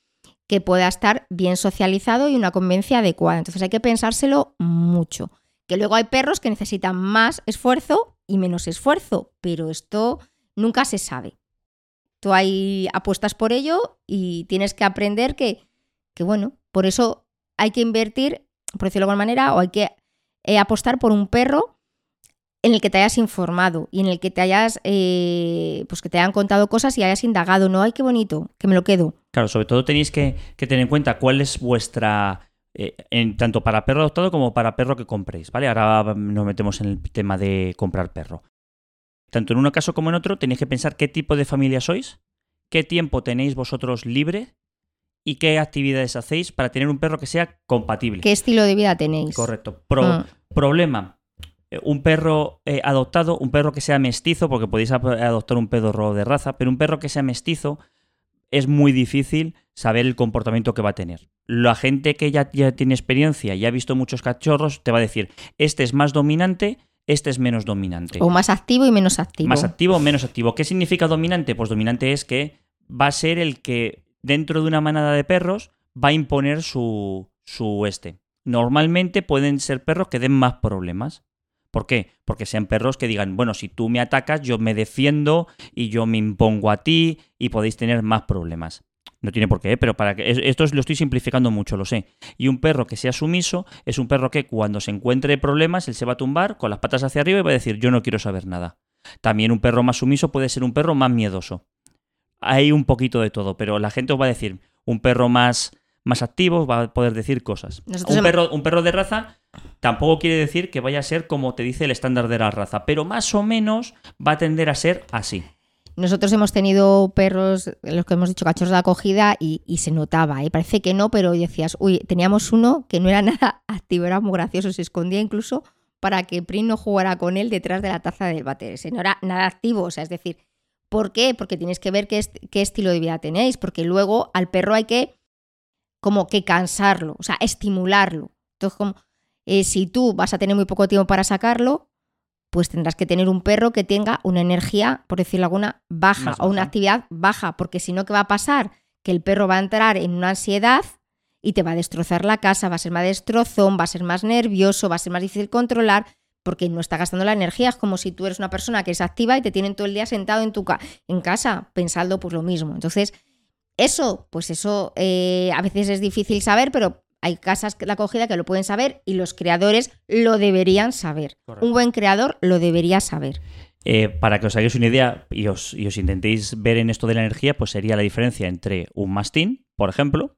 que pueda estar bien socializado y una convivencia adecuada. Entonces hay que pensárselo mucho. Que luego hay perros que necesitan más esfuerzo y menos esfuerzo, pero esto nunca se sabe. Tú hay apuestas por ello y tienes que aprender que, que bueno, por eso hay que invertir, por decirlo de alguna manera, o hay que eh, apostar por un perro en el que te hayas informado y en el que te hayas, eh, pues que te hayan contado cosas y hayas indagado. No, ay, qué bonito, que me lo quedo.
Claro, sobre todo tenéis que, tener en cuenta cuál es vuestra. eh, en, tanto para perro adoptado como para perro que compréis, ¿vale? Ahora nos metemos en el tema de comprar perro. Tanto en un caso como en otro, tenéis que pensar qué tipo de familia sois, qué tiempo tenéis vosotros libre y qué actividades hacéis para tener un perro que sea compatible.
¿Qué estilo de vida tenéis?
Correcto. Pro-
Mm.
Problema. eh, Un perro eh, adoptado, un perro que sea mestizo, porque podéis adoptar un perro de raza, pero un perro que sea mestizo es muy difícil saber el comportamiento que va a tener. La gente que ya, ya tiene experiencia y ha visto muchos cachorros te va a decir, este es más dominante, este es menos dominante.
O más activo y menos activo.
Más activo o menos activo. ¿Qué significa dominante? Pues dominante es que va a ser el que dentro de una manada de perros va a imponer su, su este. Normalmente pueden ser perros que den más problemas. ¿Por qué? Porque sean perros que digan, bueno, si tú me atacas, yo me defiendo y yo me impongo a ti y podéis tener más problemas. No tiene por qué, ¿eh? pero para que es- esto es- lo estoy simplificando mucho, lo sé. Y un perro que sea sumiso es un perro que cuando se encuentre problemas, él se va a tumbar con las patas hacia arriba y va a decir, yo no quiero saber nada. También un perro más sumiso puede ser un perro más miedoso. Hay un poquito de todo, pero la gente os va a decir, un perro más, más activo va a poder decir cosas.
Nosotros
Un
hemos-
perro, un perro de raza tampoco quiere decir que vaya a ser como te dice el estándar de la raza, pero más o menos va a tender a ser así.
Nosotros hemos tenido perros, los que hemos dicho cachorros de acogida, y, se notaba, ¿eh? parece que no, pero decías, uy, teníamos uno que no era nada activo, era muy gracioso, se escondía incluso para que Prin no jugara con él detrás de la taza del váter. no era nada activo, o sea, es decir, ¿por qué? Porque tienes que ver qué, qué estilo de vida tenéis, porque luego al perro hay que como que cansarlo, o sea, estimularlo. Entonces, como, eh, si tú vas a tener muy poco tiempo para sacarlo, pues tendrás que tener un perro que tenga una energía, por decirlo alguna, baja, baja. o una actividad baja, porque si no, ¿qué va a pasar? Que el perro va a entrar en una ansiedad y te va a destrozar la casa, va a ser más destrozón, va a ser más nervioso, va a ser más difícil controlar, porque no está gastando la energía. Es como si tú eres una persona que es activa y te tienen todo el día sentado en tu en casa pensando pues lo mismo. Entonces, eso, pues eso eh, a veces es difícil saber, pero hay casas de acogida que lo pueden saber y los creadores lo deberían saber. Un buen creador lo debería saber.
Eh, para que os hagáis una idea y os, intentéis ver en esto de la energía, pues sería la diferencia entre un mastín, por ejemplo,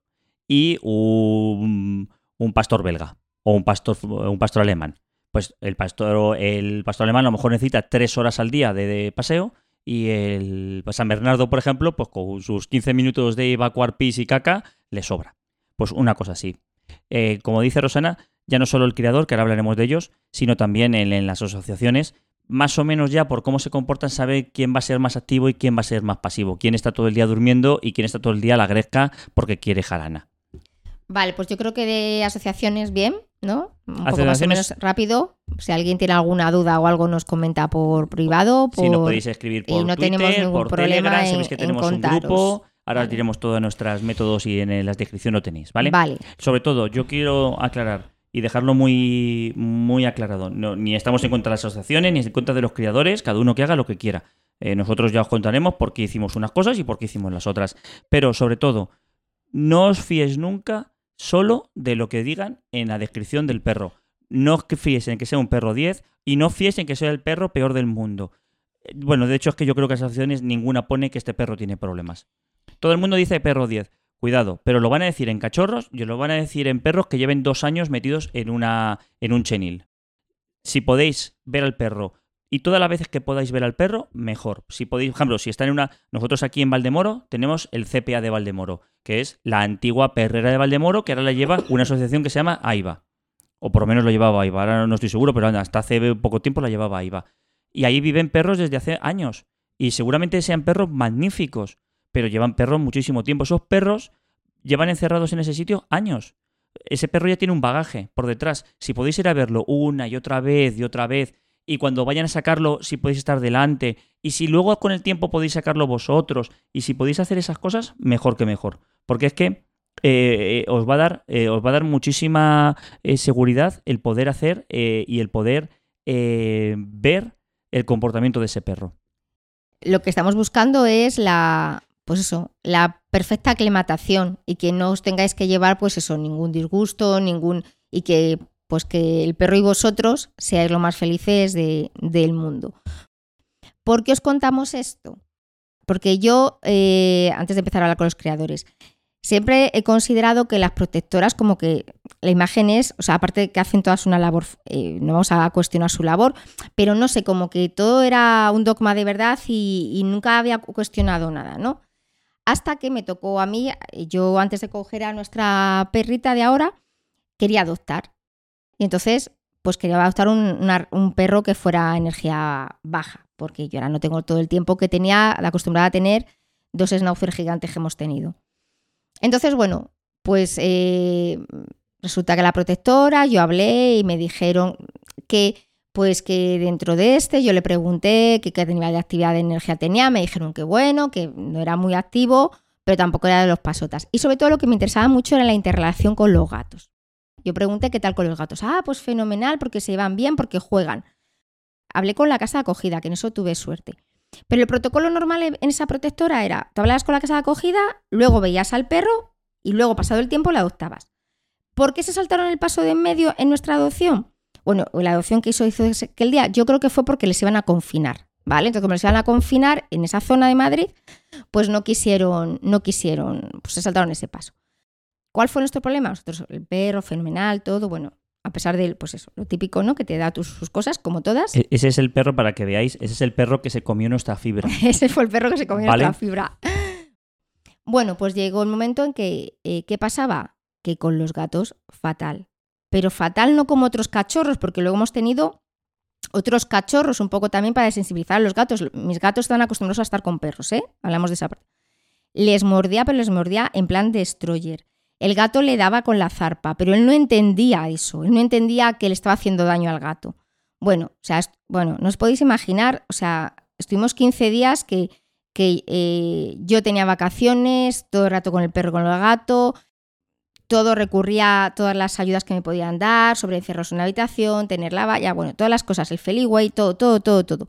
y un, pastor belga o un pastor, un pastor alemán. Pues el pastor, el pastor alemán a lo mejor necesita tres horas al día de paseo y el San Bernardo, por ejemplo, pues con sus 15 minutos de evacuar pis y caca, le sobra. Pues una cosa así. Eh, como dice Rosana, ya no solo el criador, que ahora hablaremos de ellos, sino también en, las asociaciones, más o menos ya por cómo se comportan, sabe quién va a ser más activo y quién va a ser más pasivo, quién está todo el día durmiendo y quién está todo el día a la gresca porque quiere jarana.
Vale, pues yo creo que de asociaciones bien, ¿no? Un poco más o menos rápido. Si alguien tiene alguna duda o algo nos comenta por privado. Por...
Sí, nos podéis escribir por y no tenemos ningún problema Telegram, sabéis que tenemos un grupo. Ahora os diremos todos nuestros métodos y en la descripción lo tenéis, ¿vale?
Vale.
Sobre todo, yo quiero aclarar y dejarlo muy, muy aclarado. ni estamos en contra de las asociaciones, ni en contra de los criadores, cada uno que haga lo que quiera. Eh, nosotros ya os contaremos por qué hicimos unas cosas y por qué hicimos las otras. Pero sobre todo, no os fíes nunca solo de lo que digan en la descripción del perro. No os fíes en que sea un perro 10 y no fíes en que sea el perro peor del mundo. Eh, bueno, de hecho es que yo creo que las asociaciones ninguna pone que este perro tiene problemas. Todo el mundo dice perro 10. Cuidado, pero lo van a decir en cachorros y lo van a decir en perros que lleven dos años metidos en, una, en un chenil. Si podéis ver al perro y todas las veces que podáis ver al perro, mejor. Si podéis, por ejemplo, si está en una. Nosotros aquí en Valdemoro tenemos el CPA de Valdemoro, que es la antigua perrera de Valdemoro, que ahora la lleva una asociación que se llama AIBA. O por lo menos lo llevaba AIBA. Ahora no estoy seguro, pero hasta hace poco tiempo la llevaba AIBA. Y ahí viven perros desde hace años. Y seguramente sean perros magníficos, pero llevan perros muchísimo tiempo. Esos perros llevan encerrados en ese sitio años. Ese perro ya tiene un bagaje por detrás. Si podéis ir a verlo una y otra vez y otra vez y cuando vayan a sacarlo, si podéis estar delante, y si luego con el tiempo podéis sacarlo vosotros, y si podéis hacer esas cosas, mejor que mejor. Porque es que eh, os, va a dar, eh, os va a dar muchísima eh, seguridad el poder hacer y el poder ver el comportamiento de ese perro.
Lo que estamos buscando es la, pues eso, la perfecta aclimatación y que no os tengáis que llevar, pues eso, ningún disgusto, ningún y que pues que el perro y vosotros seáis lo más felices del mundo. ¿Por qué os contamos esto? Porque yo, eh, antes de empezar a hablar con los creadores, siempre he considerado que las protectoras, como que la imagen es, o sea, aparte de que hacen todas una labor, eh, no vamos a cuestionar su labor, pero no sé, como que todo era un dogma de verdad y, y nunca había cuestionado nada, ¿no? Hasta que me tocó a mí, yo antes de coger a nuestra perrita de ahora, quería adoptar. Y entonces, pues quería adoptar un, perro que fuera energía baja, porque yo ahora no tengo todo el tiempo que tenía, la acostumbrada a tener dos schnauzer gigantes que hemos tenido. Entonces, bueno, pues eh, resulta que la protectora, yo hablé y me dijeron que pues que dentro de este yo le pregunté qué nivel de actividad de energía tenía, me dijeron que bueno, que no era muy activo, pero tampoco era de los pasotas. Y sobre todo lo que me interesaba mucho era la interrelación con los gatos. Yo pregunté qué tal con los gatos. Ah, pues fenomenal, porque se llevan bien, porque juegan. Hablé con la casa de acogida, que en eso tuve suerte. Pero el protocolo normal en esa protectora era, tú hablabas con la casa de acogida, luego veías al perro y luego, pasado el tiempo, la adoptabas. ¿Por qué se saltaron el paso de en medio en nuestra adopción? Bueno, la adopción que hizo, hizo aquel día, yo creo que fue porque les iban a confinar, ¿vale? Entonces, como les iban a confinar en esa zona de Madrid, pues no quisieron, no quisieron, pues se saltaron ese paso. ¿Cuál fue nuestro problema? Nosotros, el perro, fenomenal, todo, bueno, a pesar de, pues eso, lo típico, ¿no? Que te da tus, sus cosas, como todas.
E- Ese es el perro, para que veáis, ese es el perro que se comió nuestra fibra.
Ese fue el perro que se comió
Vale.
nuestra fibra. Bueno, pues llegó el momento en que, eh, ¿qué pasaba? Que con los gatos, fatal. Pero fatal no como otros cachorros, porque luego hemos tenido otros cachorros un poco también para desensibilizar a los gatos. Mis gatos están acostumbrados a estar con perros, ¿eh? Hablamos de esa parte. Les mordía, pero les mordía en plan destroyer. El gato le daba con la zarpa, pero él no entendía eso. Él no entendía que le estaba haciendo daño al gato. Bueno, o sea, bueno, no os podéis imaginar, o sea, estuvimos 15 días que, que eh, yo tenía vacaciones, todo el rato con el perro, con el gato, todo recurría a todas las ayudas que me podían dar, sobre encerros en la habitación, tener la valla, bueno, todas las cosas, el Feliway, todo, todo, todo, todo.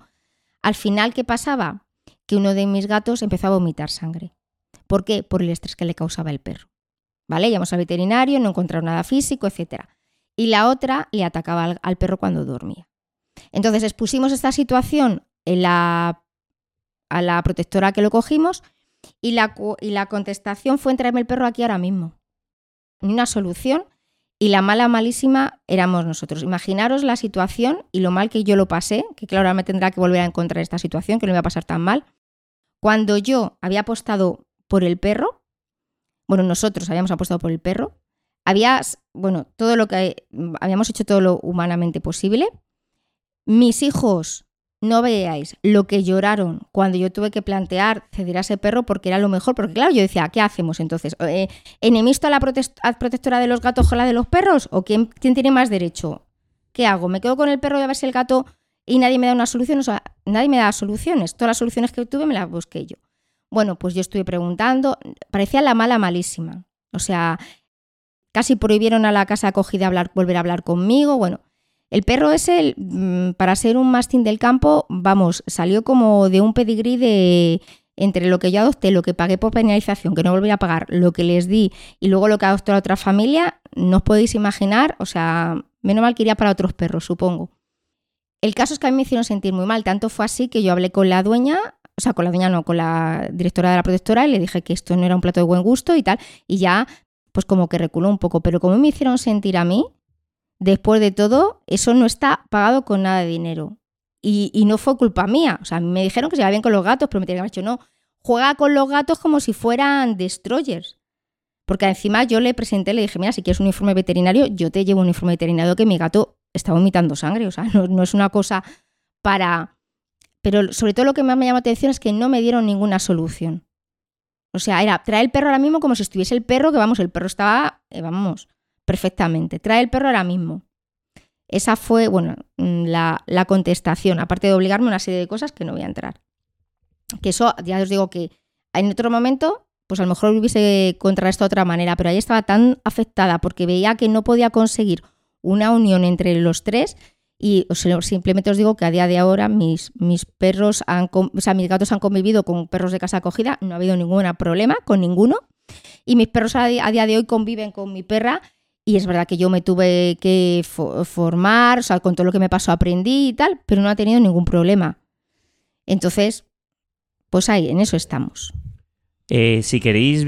Al final, ¿qué pasaba? Que uno de mis gatos empezó a vomitar sangre. ¿Por qué? Por el estrés que le causaba el perro. ¿Vale? Al veterinario, no encontraron nada físico, etc. Y la otra le atacaba al, perro cuando dormía. Entonces expusimos esta situación la, a la protectora que lo cogimos y la, y la contestación fue traerme el perro aquí ahora mismo. Una solución y la mala malísima éramos nosotros. Imaginaros la situación y lo mal que yo lo pasé, que claro, me tendrá que volver a encontrar esta situación, que no me va a pasar tan mal. Cuando yo había apostado por el perro, bueno, nosotros habíamos apostado por el perro, había, bueno, todo lo que habíamos hecho todo lo humanamente posible. Mis hijos, no veáis lo que lloraron cuando yo tuve que plantear ceder a ese perro porque era lo mejor, porque claro, yo decía, ¿qué hacemos entonces? Eh, ¿Enemisto a la protectora de los gatos o la de los perros? ¿O quién, quién tiene más derecho? ¿Qué hago? ¿Me quedo con el perro y a ver si el gato y nadie me da una solución? O sea, nadie me da soluciones. Todas las soluciones que tuve me las busqué yo. Bueno, pues yo estuve preguntando, parecía la mala malísima. O sea, casi prohibieron a la casa acogida hablar, volver a hablar conmigo. Bueno, el perro ese, mm, para ser un mastín del campo, vamos, salió como de un pedigrí de entre lo que yo adopté, lo que pagué por penalización, que no volví a pagar, lo que les di y luego lo que adoptó la otra familia, no os podéis imaginar, o sea, menos mal que iría para otros perros, supongo. El caso es que a mí me hicieron sentir muy mal, tanto fue así que yo hablé con la dueña, o sea, con la dueña no, con la directora de la protectora y le dije que esto no era un plato de buen gusto y tal, y ya, pues como que reculó un poco, pero como me hicieron sentir a mí, después de todo, eso no está pagado con nada de dinero. Y, y no fue culpa mía. O sea, me dijeron que se iba bien con los gatos, pero me tenían que dicho, no, juega con los gatos como si fueran destroyers. Porque encima yo le presenté, le dije, mira, si quieres un informe veterinario, yo te llevo un informe veterinario que mi gato está vomitando sangre. O sea, no, no es una cosa para... Pero sobre todo lo que más me llamó la atención es que no me dieron ninguna solución. O sea, era traer el perro ahora mismo como si estuviese el perro, que vamos, el perro estaba, eh, vamos, perfectamente. Trae el perro ahora mismo. Esa fue, bueno, mm, la, la contestación, aparte de obligarme a una serie de cosas que no voy a entrar. Que eso, ya os digo que en otro momento, pues a lo mejor hubiese contrarrestado de otra manera, pero ahí estaba tan afectada porque veía que no podía conseguir una unión entre los tres y simplemente os digo que a día de ahora mis, mis perros han, o sea, mis gatos han convivido con perros de casa acogida, no ha habido ningún problema con ninguno. Y mis perros a, día de hoy conviven con mi perra y es verdad que yo me tuve que fo- formar, o sea, con todo lo que me pasó aprendí y tal, pero no ha tenido ningún problema. Entonces, pues ahí, en eso estamos.
Eh, si queréis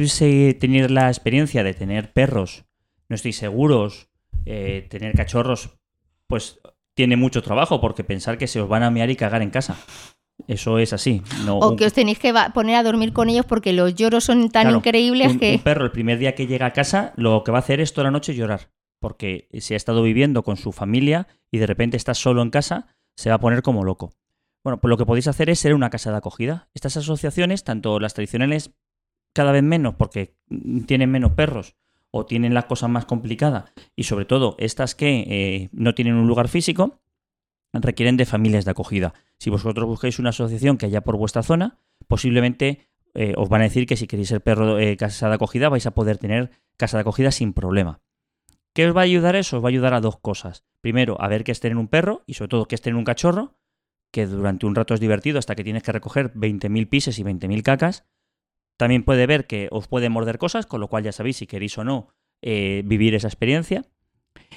tener la experiencia de tener perros, no estoy seguros, eh, tener cachorros, pues tiene mucho trabajo porque pensar que se os van a mear y cagar en casa. Eso es así. No,
O
un-
que os tenéis que poner a dormir con ellos porque los lloros son tan
Claro,
increíbles
un,
que...
un perro el primer día que llega a casa lo que va a hacer es toda la noche llorar. Porque si ha estado viviendo con su familia y de repente está solo en casa, se va a poner como loco. Bueno, pues lo que podéis hacer es ser una casa de acogida. Estas asociaciones, tanto las tradicionales cada vez menos porque tienen menos perros o tienen las cosas más complicadas y sobre todo estas que eh, no tienen un lugar físico, requieren de familias de acogida. Si vosotros buscáis una asociación que haya por vuestra zona, posiblemente eh, os van a decir que si queréis ser perro eh, casa de acogida vais a poder tener casa de acogida sin problema. ¿Qué os va a ayudar eso? Os va a ayudar a dos cosas. Primero, a ver qué es tener un perro y sobre todo qué es tener un cachorro, que durante un rato es divertido hasta que tienes que recoger 20.000 pises y 20.000 cacas. También puede ver que os puede morder cosas, con lo cual ya sabéis si queréis o no eh, vivir esa experiencia.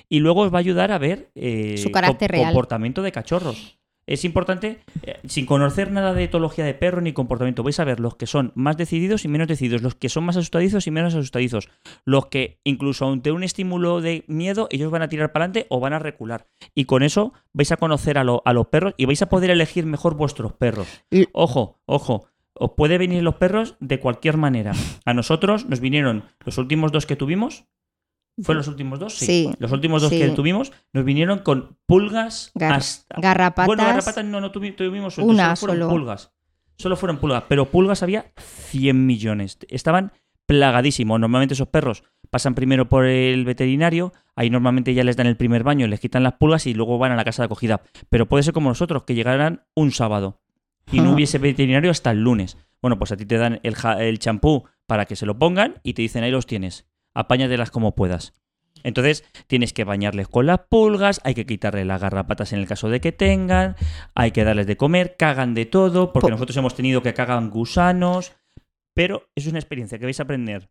Y luego os va a ayudar a ver eh,
Su carácter real.
comportamiento de cachorros. es importante, eh, sin conocer nada de etología de perro ni comportamiento, vais a ver los que son más decididos y menos decididos, los que son más asustadizos y menos asustadizos, los que incluso ante un estímulo de miedo, ellos van a tirar para adelante o van a recular. Y con eso vais a conocer a, lo- a los perros y vais a poder elegir mejor vuestros perros. Ojo, ojo. Os puede venir los perros de cualquier manera. A nosotros nos vinieron los últimos dos que tuvimos. ¿Fueron los últimos dos?
Sí.
Los últimos dos
Sí.
que tuvimos nos vinieron con pulgas
Gar-
hasta,
Garrapatas.
bueno, garrapatas no, no tuvi- tuvimos
Una
solo fueron
solo.
pulgas. Solo fueron pulgas, pero pulgas había 100 millones. Estaban plagadísimos. Normalmente esos perros pasan primero por el veterinario, ahí normalmente ya les dan el primer baño, les quitan las pulgas y luego van a la casa de acogida. Pero puede ser como nosotros, que llegaran un sábado y no hubiese veterinario hasta el lunes. Bueno, pues a ti te dan el ja- el champú para que se lo pongan y te dicen ahí los tienes. Apáñatelas como puedas. Entonces tienes que bañarles con las pulgas, hay que quitarle las garrapatas en el caso de que tengan, hay que darles de comer, cagan de todo, porque
Po-
nosotros hemos tenido que cagan gusanos, pero es una experiencia que vais a aprender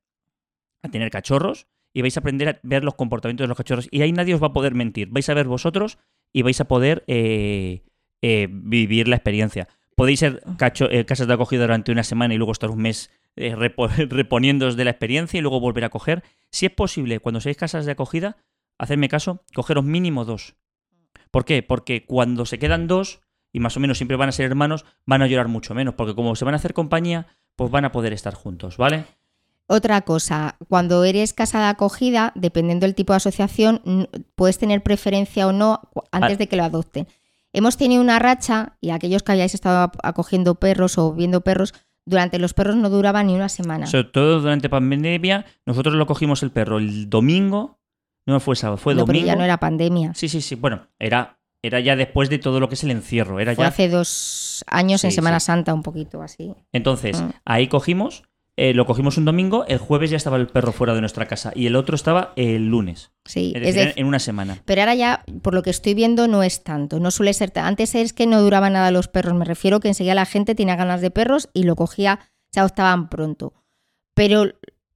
a tener cachorros y vais a aprender a ver los comportamientos de los cachorros y ahí nadie os va a poder mentir, vais a ver vosotros y vais a poder eh, eh, vivir la experiencia. Podéis ser cacho- eh, casas de acogida durante una semana y luego estar un mes eh, repo- reponiéndoos de la experiencia y luego volver a coger. Si es posible, cuando seáis casas de acogida, hacedme caso, cogeros mínimo dos. ¿Por qué? Porque cuando se quedan dos, y más o menos siempre van a ser hermanos, van a llorar mucho menos, porque como se van a hacer compañía, pues van a poder estar juntos, ¿vale?
Otra cosa, cuando eres casa de acogida, dependiendo del tipo de asociación, puedes tener preferencia o no antes
Ah.
de que lo adopten. Hemos tenido una racha, y aquellos que hayáis estado acogiendo perros o viendo perros, durante los perros no duraba ni una semana.
Sobre todo durante pandemia, nosotros lo cogimos el perro el domingo, no fue sábado, fue
no, pero
domingo.
ya no era pandemia.
Sí, sí, sí, bueno, era, era ya después de todo lo que es el encierro, era
Fue
ya
hace dos años en Semana
sí.
Santa, un poquito así.
Entonces,
Mm.
ahí cogimos, eh, lo cogimos un domingo, el jueves ya estaba el perro fuera de nuestra casa y el otro estaba el lunes.
Sí,
Es
es
decir,
de-
en una semana.
pero ahora ya, por lo que estoy viendo, no es tanto. No suele ser. Antes es que no duraba nada los perros. Me refiero que enseguida la gente tenía ganas de perros y lo cogía, se adoptaban pronto. Pero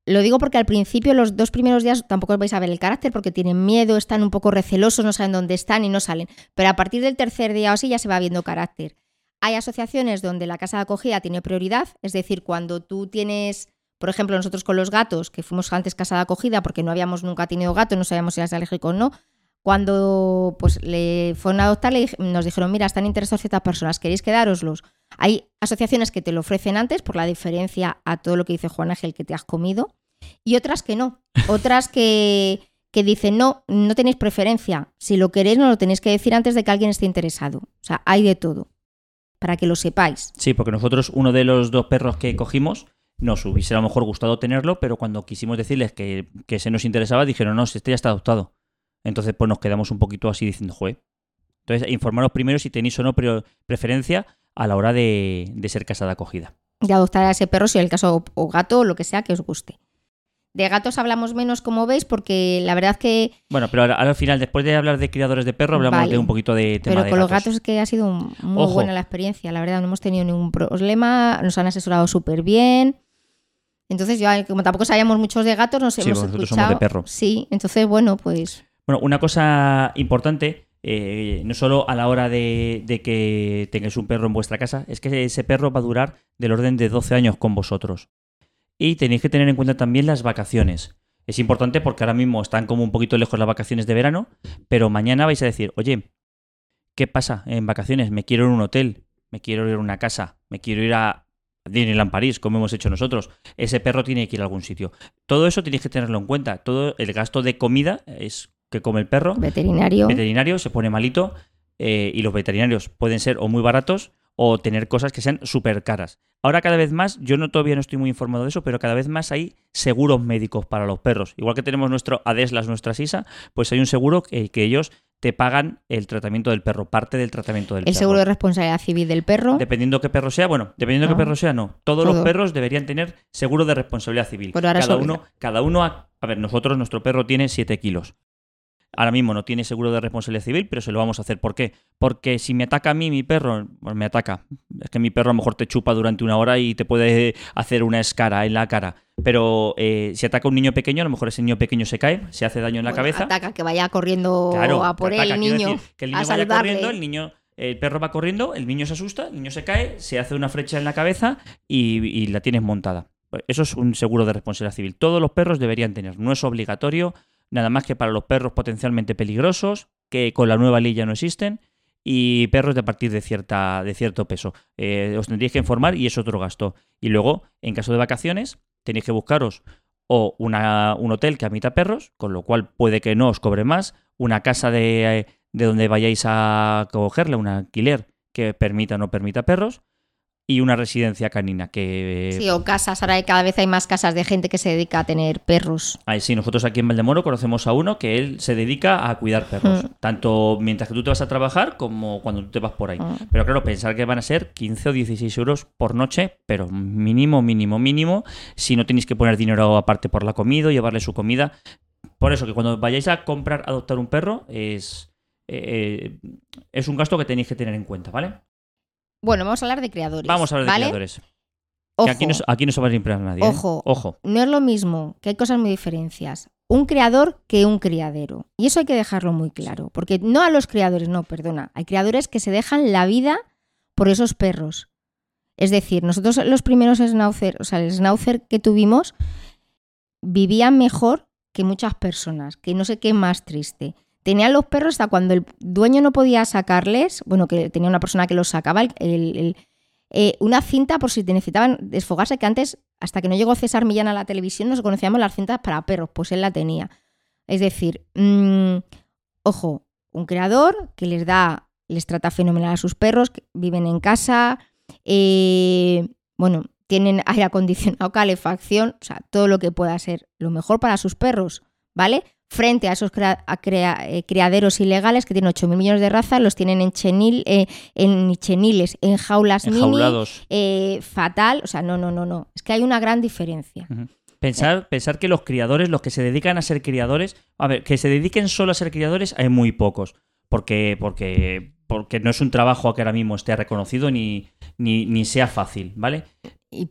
lo digo porque al principio, los dos primeros días, tampoco vais a ver el carácter porque tienen miedo, están un poco recelosos, no saben dónde están y no salen. Pero a partir del tercer día o así ya se va viendo carácter. Hay asociaciones donde la casa de acogida tiene prioridad, es decir, cuando tú tienes, por ejemplo, nosotros con los gatos, que fuimos antes casa de acogida porque no habíamos nunca tenido gato, no sabíamos si eras alérgico o no, cuando pues le fueron a adoptar le nos dijeron, mira, están interesados ciertas personas, ¿queréis quedároslos? Hay asociaciones que te lo ofrecen antes por la diferencia a todo lo que dice Juan Ángel que te has comido y otras que no, otras que, que dicen, no, no tenéis preferencia, si lo queréis no lo tenéis que decir antes de que alguien esté interesado. O sea, hay de todo, para que lo sepáis.
Sí, porque nosotros, uno de los dos perros que cogimos, nos hubiese a lo mejor gustado tenerlo, pero cuando quisimos decirles que, que se nos interesaba, dijeron, no, este ya está adoptado. Entonces, pues nos quedamos un poquito así diciendo, joder. Entonces, informaros primero si tenéis o no pre- preferencia a la hora de, de ser casa de acogida.
de adoptar a ese perro, si es el caso, o gato, o lo que sea que os guste. De gatos hablamos menos, como veis, porque la verdad que.
Bueno, pero ahora, ahora al final, después de hablar de criadores de perro, hablamos
Vale.
de un poquito de tema
Pero
de
con los
gatos.
es que ha sido muy
Ojo.
buena la experiencia, la verdad, no hemos tenido ningún problema, nos han asesorado súper bien. Entonces, yo, como tampoco sabíamos muchos de gatos, nos
Sí,
hemos
vosotros
escuchado.
somos de perro.
Sí, entonces, bueno, pues.
Bueno, una cosa importante, eh, no solo a la hora de, de que tengáis un perro en vuestra casa, es que ese perro va a durar del orden de 12 años con vosotros. Y tenéis que tener en cuenta también las vacaciones. Es importante porque ahora mismo están como un poquito lejos las vacaciones de verano, pero mañana vais a decir, oye, ¿qué pasa en vacaciones? Me quiero ir a un hotel, me quiero ir a una casa, me quiero ir a Disneyland París, como hemos hecho nosotros. Ese perro tiene que ir a algún sitio. Todo eso tenéis que tenerlo en cuenta. Todo el gasto de comida es que come el perro
Veterinario.
veterinario se pone malito eh, y los veterinarios pueden ser o muy baratos o tener cosas que sean súper caras. Ahora cada vez más, yo no todavía no estoy muy informado de eso, pero cada vez más hay seguros médicos para los perros. Igual que tenemos nuestro Adeslas, nuestra Sisa, pues hay un seguro que, que ellos te pagan el tratamiento del perro, parte del tratamiento del
el
perro.
seguro de responsabilidad civil del perro.
Dependiendo qué perro sea, bueno, dependiendo
No.
qué perro sea, no. Todos los perros deberían tener seguro de responsabilidad civil.
Pero ahora
cada uno, cada uno, a, a ver, nosotros, nuestro perro tiene 7 kilos. Ahora mismo no tiene seguro de responsabilidad civil, pero se lo vamos a hacer. ¿Por qué? Porque si me ataca a mí mi perro, pues me ataca. Es que mi perro a lo mejor te chupa durante una hora y te puede hacer una escara en la cara. Pero eh, si ataca a un niño pequeño, a lo mejor ese niño pequeño se cae, se hace daño en la
Bueno,
cabeza.
Ataca, que vaya corriendo
Claro,
a por
ataca,
el niño.
decir, que el
a
niño vaya
salvarle.
corriendo, el niño el perro va corriendo, el niño se asusta, el niño se cae, se hace una flecha en la cabeza y, y la tienes montada. Eso es un seguro de responsabilidad civil. Todos los perros deberían tener. No es obligatorio, nada más que para los perros potencialmente peligrosos, que con la nueva ley ya no existen, y perros de partir de, cierta, de cierto peso. Eh, os tendríais que informar y es otro gasto. Y luego, en caso de vacaciones, tenéis que buscaros o una, un hotel que admita perros, con lo cual puede que no os cobre más, una casa de, de donde vayáis a cogerle, un alquiler que permita o no permita perros, y una residencia canina que...
Sí, o casas. Ahora cada vez hay más casas de gente que se dedica a tener perros.
Ay, sí, nosotros aquí en Valdemoro conocemos a uno que él se dedica a cuidar perros.
Mm.
Tanto mientras que tú te vas a trabajar como cuando tú te vas por ahí.
Mm.
Pero claro, pensar que van a ser 15 o 16 euros por noche, pero mínimo, mínimo, mínimo. Si no tenéis que poner dinero aparte por la comida, llevarle su comida. Por eso que cuando vayáis a comprar, adoptar un perro, es, eh, es un gasto que tenéis que tener en cuenta, ¿vale?
Bueno, vamos a hablar de creadores.
Vamos a hablar de
¿vale?
criadores.
Ojo,
Que aquí no, aquí no se va a limpiar nadie. ¿eh?
Ojo.
Ojo.
no es lo mismo, que hay cosas muy diferencias. Un criador que un criadero. Y eso hay que dejarlo muy claro. Porque no a los criadores, no, perdona. Hay criadores que se dejan la vida por esos perros. Es decir, nosotros los primeros schnauzer, o sea, el schnauzer que tuvimos, vivían mejor que muchas personas, que no sé qué más triste. Tenían los perros hasta cuando el dueño no podía sacarles, bueno, que tenía una persona que los sacaba, eh, una cinta por si necesitaban desfogarse, que antes, hasta que no llegó César Millán a la televisión, nos conocíamos las cintas para perros, pues él la tenía. Es decir, mm, ojo, un creador que les da, les trata fenomenal a sus perros, viven en casa, eh, bueno, tienen aire acondicionado, calefacción, o sea, todo lo que pueda ser lo mejor para sus perros, ¿vale? Frente a esos crea- a crea- eh, criaderos ilegales que tienen 8.000 millones de razas, los tienen en, chenil, eh, en cheniles, en jaulas mini,
Enjaulados.
eh, fatal, o sea, no, no, no, no, es que hay una gran diferencia.
Pensar, pensar que los criadores, los que se dedican a ser criadores, a ver, que se dediquen solo a ser criadores, hay muy pocos. Porque, porque, porque no es un trabajo que ahora mismo esté reconocido ni, ni, ni sea fácil, ¿vale?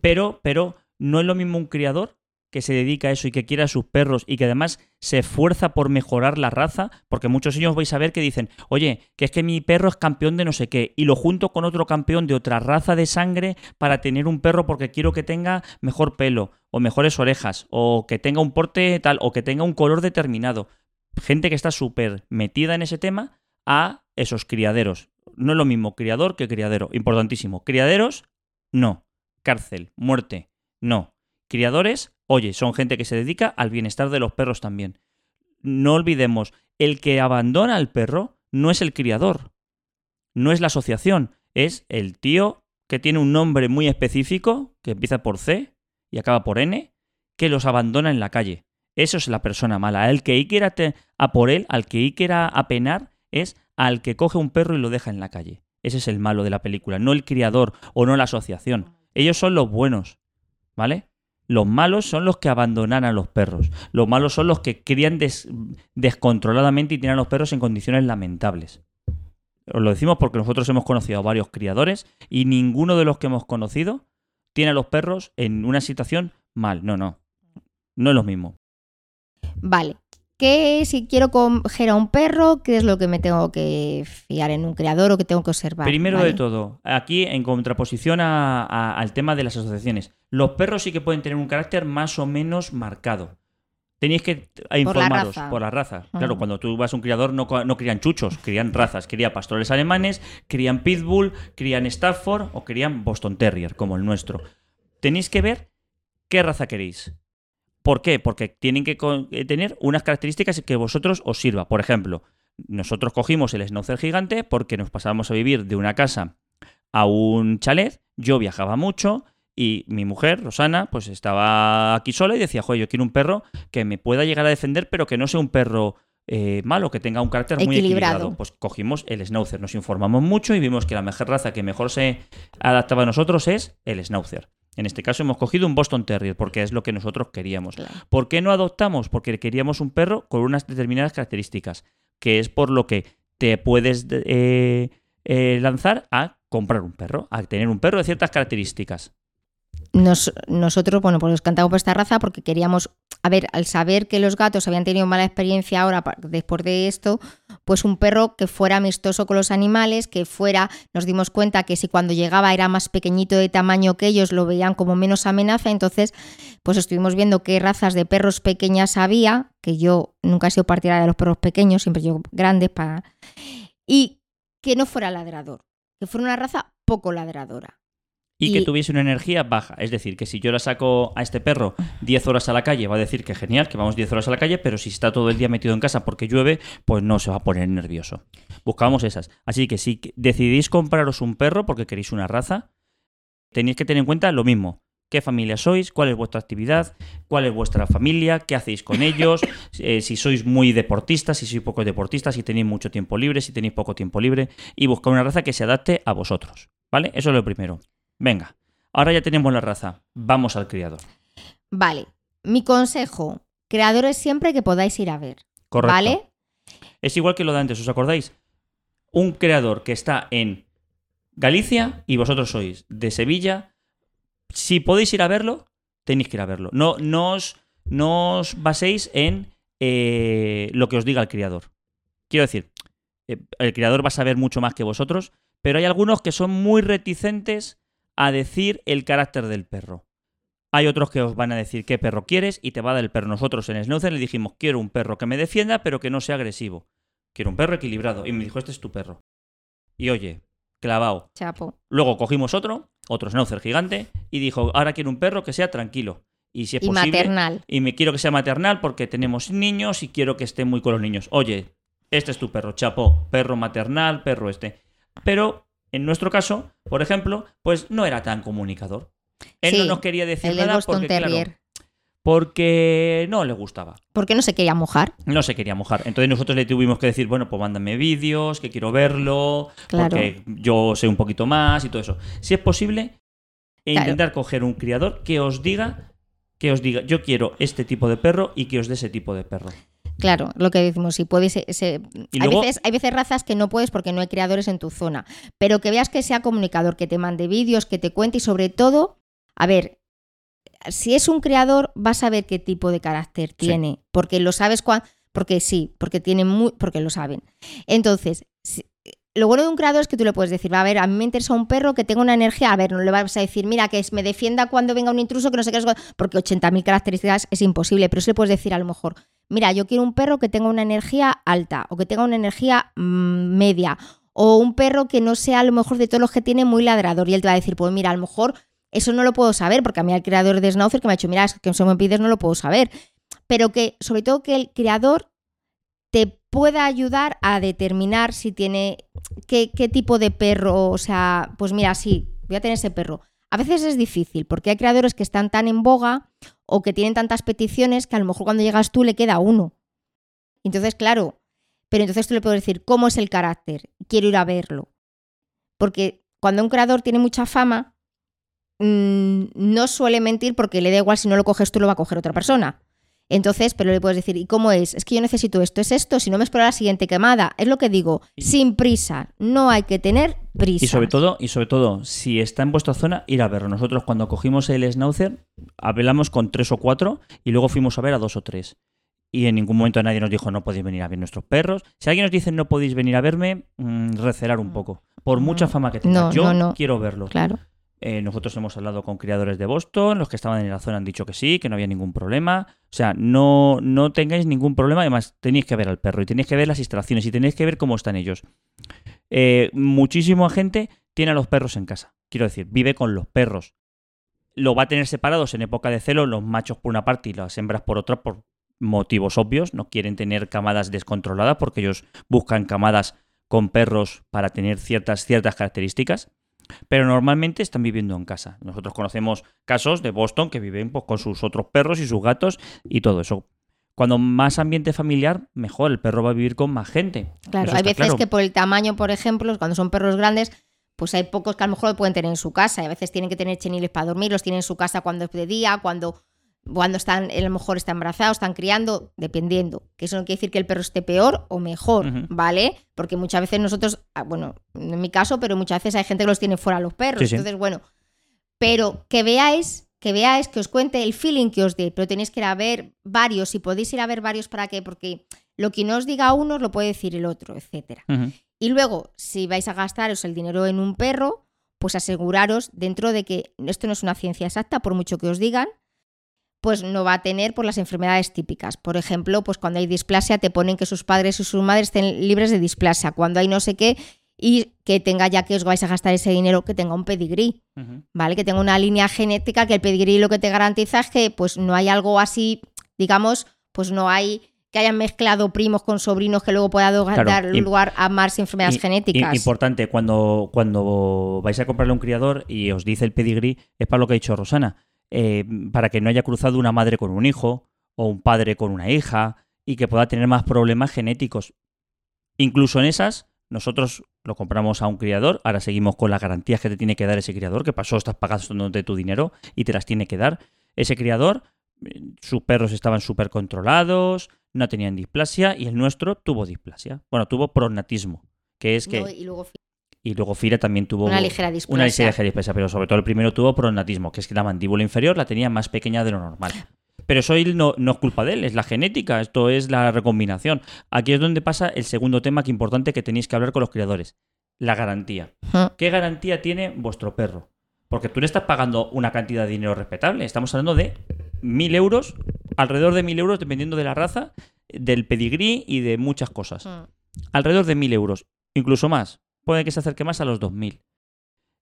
Pero, pero no es lo mismo un criador que se dedica a eso y que quiere a sus perros y que además se esfuerza por mejorar la raza, porque muchos de ellos vais a ver que dicen, oye, que es que mi perro es campeón de no sé qué, y lo junto con otro campeón de otra raza de sangre para tener un perro porque quiero que tenga mejor pelo, o mejores orejas, o que tenga un porte tal, o que tenga un color determinado. Gente que está súper metida en ese tema a esos criaderos. No es lo mismo criador que criadero, importantísimo. Criaderos, no. Cárcel, muerte, no. Criadores, oye, son gente que se dedica al bienestar de los perros también. No olvidemos, el que abandona al perro no es el criador, no es la asociación, es el tío que tiene un nombre muy específico, que empieza por C y acaba por N, que los abandona en la calle. Eso es la persona mala. El que te- a por él, al que a penar, es al que coge un perro y lo deja en la calle. Ese es el malo de la película, no el criador o no la asociación. Ellos son los buenos, ¿vale? Los malos son los que abandonan a los perros. Los malos son los que crían des- descontroladamente y tienen a los perros en condiciones lamentables. Os lo decimos porque nosotros hemos conocido a varios criadores y ninguno de los que hemos conocido tiene a los perros en una situación mal. No, no. No es lo mismo.
Vale. ¿Qué si quiero coger a un perro? ¿Qué es lo que me tengo que fiar en un creador o que tengo que observar?
Primero
Vale.
de todo, aquí en contraposición a- a- al tema de las asociaciones, los perros sí que pueden tener un carácter más o menos marcado. Tenéis que
la
informaros
raza.
por la raza. Claro, cuando tú vas a un criador no, no crían chuchos, crían razas. Crían pastores alemanes, crían pitbull, crían Stafford o crían Boston Terrier, como el nuestro. Tenéis que ver qué raza queréis. ¿Por qué? Porque tienen que eh, tener unas características que vosotros os sirva. Por ejemplo, nosotros cogimos el Schnauzer gigante porque nos pasábamos a vivir de una casa a un chalet. Yo viajaba mucho y mi mujer, Rosana, pues estaba aquí sola y decía, joder, yo quiero un perro que me pueda llegar a defender, pero que no sea un perro eh, malo, que tenga un carácter muy
Equilibrado.
equilibrado. Pues cogimos el Schnauzer, nos informamos mucho y vimos que la mejor raza que mejor se adaptaba a nosotros es el Schnauzer. En este caso hemos cogido un Boston Terrier porque es lo que nosotros queríamos.
Claro.
¿Por qué no adoptamos? Porque queríamos un perro con unas determinadas características, que es por lo que te puedes eh, eh, lanzar a comprar un perro, a tener un perro de ciertas características.
Nos- nosotros, bueno, pues nos cantamos por esta raza porque queríamos, a ver, al saber que los gatos habían tenido mala experiencia ahora, después de esto, pues un perro que fuera amistoso con los animales, que fuera, nos dimos cuenta que si cuando llegaba era más pequeñito de tamaño que ellos, lo veían como menos amenaza, entonces, pues estuvimos viendo qué razas de perros pequeñas había, que yo nunca he sido partidaria de los perros pequeños, siempre yo grandes para... Y que no fuera ladrador, que fuera una raza poco ladradora.
Y, que tuviese una energía baja. Es decir, que si yo la saco a este perro 10 horas a la calle, va a decir que genial, que vamos 10 horas a la calle, pero si está todo el día metido en casa porque llueve, pues no se va a poner nervioso. Buscábamos esas. Así que si decidís compraros un perro porque queréis una raza, tenéis que tener en cuenta lo mismo. ¿Qué familia sois? ¿Cuál es vuestra actividad? ¿Cuál es vuestra familia? ¿Qué hacéis con ellos? Eh, si sois muy deportistas, si sois poco deportistas, si tenéis mucho tiempo libre, si tenéis poco tiempo libre. Y buscar una raza que se adapte a vosotros. ¿Vale? Eso es lo primero. Venga, ahora ya tenemos la raza. Vamos al criador.
Vale, mi consejo, creadores siempre que podáis ir a ver,
Correcto.
¿vale?
Es igual que lo de antes, ¿os acordáis? Un creador que está en Galicia y vosotros sois de Sevilla. Si podéis ir a verlo, tenéis que ir a verlo. No, no, os, no os baséis en eh, lo que os diga el criador. Quiero decir, eh, el criador va a saber mucho más que vosotros, pero hay algunos que son muy reticentes a decir el carácter del perro. Hay otros que os van a decir qué perro quieres y te va a dar el perro. Nosotros en Snowzer le dijimos, quiero un perro que me defienda, pero que no sea agresivo. Quiero un perro equilibrado. Y me dijo, este es tu perro. Y oye, clavado.
Chapo.
Luego cogimos otro, otro Schnauzer gigante, y dijo, ahora quiero un perro que sea tranquilo. Y si es
Y
posible,
maternal.
y me quiero que sea maternal porque tenemos niños y quiero que esté muy con los niños. Oye, este es tu perro, chapo, perro maternal, perro este. Pero en nuestro caso, por ejemplo, pues no era tan comunicador. Él no nos quería decir
El
nada porque, claro, porque no le gustaba.
¿Por qué no se quería mojar?
No se quería mojar. Entonces nosotros le tuvimos que decir, bueno, pues mándame vídeos, que quiero verlo,
Claro.
porque yo sé un poquito más y todo eso. Si es posible, e
Claro.
intentar coger un criador que os diga, que os diga, yo quiero este tipo de perro y que os dé ese tipo de perro.
Claro, lo que decimos, si puedes... eh, hay,
luego-
veces, hay veces razas que no puedes porque no hay creadores en tu zona, pero que veas que sea comunicador, que te mande vídeos, que te cuente y sobre todo, a ver, si es un creador vas a ver qué tipo de carácter
Sí.
tiene, porque lo sabes cuando... Porque sí, porque tiene muy, porque lo saben. Entonces, lo bueno de un creador es que tú le puedes decir, va a ver, a mí me interesa un perro que tenga una energía, a ver, no le vas a decir, mira, que es- me defienda cuando venga un intruso, que no sé qué, qué", porque 80.000 características es imposible, pero sí le puedes decir a lo mejor, mira, yo quiero un perro que tenga una energía alta o que tenga una energía mm, media o un perro que no sea a lo mejor de todos los que tiene muy ladrador y él te va a decir, pues mira, a lo mejor eso no lo puedo saber porque a mí el creador de Schnauzer que me ha dicho, mira, es que eso me pides no lo puedo saber, pero que sobre todo que el creador te pueda ayudar a determinar si tiene qué, tipo de perro, o sea, pues mira, sí, voy a tener ese perro. A veces es difícil porque hay creadores que están tan en boga o que tienen tantas peticiones que a lo mejor cuando llegas tú le queda uno. Entonces, claro, pero entonces tú le puedes decir cómo es el carácter, quiero ir a verlo. Porque cuando un creador tiene mucha fama, mm, no suele mentir porque le da igual si no lo coges tú, lo va a coger otra persona. Entonces, pero le puedes decir, ¿y cómo es? Es que yo necesito esto, es esto, si no me espero a la siguiente quemada. Es lo que digo, sin prisa, no hay que tener prisa.
Y sobre todo, y sobre todo, si está en vuestra zona, ir a verlo. Nosotros cuando cogimos el Schnauzer, hablamos con tres o cuatro y luego fuimos a ver a dos o tres. Y en ningún momento nadie nos dijo no podéis venir a ver nuestros perros. Si alguien nos dice no podéis venir a verme, mm, recelar un poco. Por mucha fama que tenga.
No,
Yo
no, no.
quiero verlo.
Claro.
Eh, nosotros hemos hablado con criadores de Boston, los que estaban en la zona han dicho que sí, que no había ningún problema. O sea, no, no tengáis ningún problema, además tenéis que ver al perro y tenéis que ver las instalaciones y tenéis que ver cómo están ellos. Eh, muchísima gente tiene a los perros en casa, quiero decir, vive con los perros. Lo va a tener separados en época de celo, los machos por una parte y las hembras por otra, por motivos obvios. No quieren tener camadas descontroladas porque ellos buscan camadas con perros para tener ciertas, ciertas características pero normalmente están viviendo en casa. Nosotros conocemos casos de Boston que viven pues, con sus otros perros y sus gatos y todo eso. Cuando más ambiente familiar, mejor. El perro va a vivir con más gente.
Claro,
Eso
hay veces
claro.
que por el tamaño, por ejemplo, cuando son perros grandes, pues hay pocos que a lo mejor lo pueden tener en su casa. Y a veces tienen que tener cheniles para dormir, los tienen en su casa cuando es de día, cuando, cuando están, a lo mejor están embarazados, están criando, dependiendo. Que eso no quiere decir que el perro esté peor o mejor. ¿vale? Porque muchas veces nosotros, ah, bueno, en mi caso, pero muchas veces hay gente que los tiene fuera los perros.
Sí, sí.
Entonces, bueno, pero que veáis que veáis, que os cuente el feeling que os dé, pero tenéis que ir a ver varios, si podéis ir a ver varios, ¿para qué? Porque lo que no os diga uno lo puede decir el otro, etcétera.
Ujú.
Y luego, si vais a gastaros el dinero en un perro, pues aseguraros dentro de que esto no es una ciencia exacta, por mucho que os digan, pues no va a tener por las enfermedades típicas. Por ejemplo, pues cuando hay displasia te ponen que sus padres y sus madres estén libres de displasia. Cuando hay no sé qué y que tenga ya que os vais a gastar ese dinero, que tenga un pedigrí. ¿vale? Que tenga una línea genética que el pedigrí lo que te garantiza es que pues no hay algo así, digamos, pues no hay que hayan mezclado primos con sobrinos que luego pueda
Claro,
dar
y-
lugar a más enfermedades genéticas.
i- Importante, cuando, cuando vais a comprarle un criador y os dice el pedigrí, es para lo que ha dicho Rosana, eh, para que no haya cruzado una madre con un hijo o un padre con una hija y que pueda tener más problemas genéticos. Incluso en esas, nosotros lo compramos a un criador, ahora seguimos con las garantías que te tiene que dar ese criador, que pasó, estás pagando de tu dinero y te las tiene que dar. Ese criador, eh, sus perros estaban súper controlados, no tenían displasia y el nuestro tuvo displasia. Bueno, tuvo prognatismo, que es que...
Y luego
Y luego Fira también tuvo
una ligera displasia.
una ligera displasia, pero sobre todo el primero tuvo pronatismo, que es que la mandíbula inferior la tenía más pequeña de lo normal. Pero eso no, no es culpa de él, es la genética, esto es la recombinación. Aquí es donde pasa el segundo tema que importante que tenéis que hablar con los criadores, la garantía. ¿Qué garantía tiene vuestro perro? Porque tú le estás pagando una cantidad de dinero respetable. Estamos hablando de mil euros, alrededor de mil euros, dependiendo de la raza, del pedigrí y de muchas cosas. Alrededor de mil euros, incluso más. Puede que se acerque más a los dos mil.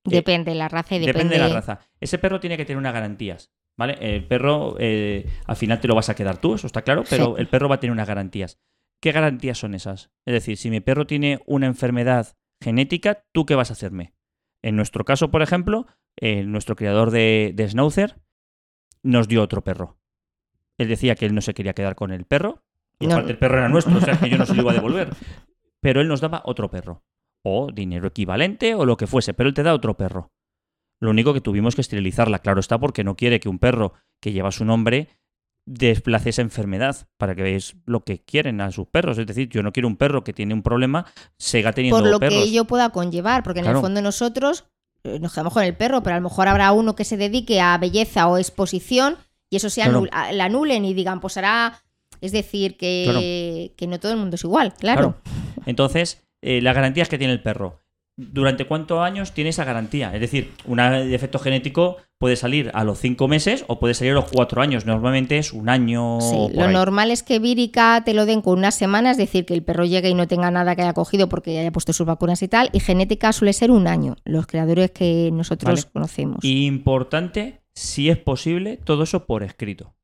Depende de la raza y depende,
Depende de la raza. Ese perro tiene que tener unas garantías. ¿Vale? El perro, eh, al final te lo vas a quedar tú, eso está claro, pero
Sí.
el perro va a tener unas garantías. ¿Qué garantías son esas? Es decir, si mi perro tiene una enfermedad genética, ¿tú qué vas a hacerme? En nuestro caso, por ejemplo, eh, nuestro criador de, de Schnauzer nos dio otro perro. Él decía que él no se quería quedar con el perro. Y
No.
aparte el perro era nuestro, o sea que yo no se lo iba a devolver. Pero él nos daba otro perro. O dinero equivalente o lo que fuese, pero él te da otro perro. Lo único que tuvimos que esterilizarla, claro está, porque no quiere que un perro que lleva su nombre desplace esa enfermedad para que veáis lo que quieren a sus perros. Es decir, yo no quiero un perro que tiene un problema, siga teniendo
por lo
perros.
que ello pueda conllevar, porque en
Claro.
el fondo nosotros eh, nos quedamos con el perro, pero a lo mejor habrá uno que se dedique a belleza o exposición y eso se anul- la anulen y digan, pues hará... Es decir, que, que no todo el mundo es igual, claro.
Entonces, eh, las garantías que tiene el perro. ¿Durante cuántos años tiene esa garantía? Es decir, un defecto genético puede salir a los cinco meses o puede salir a los cuatro años. Normalmente es un año.
Sí, lo
ahí.
normal es que vírica te lo den con una semana, es decir, que el perro llegue y no tenga nada que haya cogido porque haya puesto sus vacunas y tal, y genética suele ser un año, los creadores que nosotros
Vale.
conocemos.
Importante, si es posible, todo eso por escrito.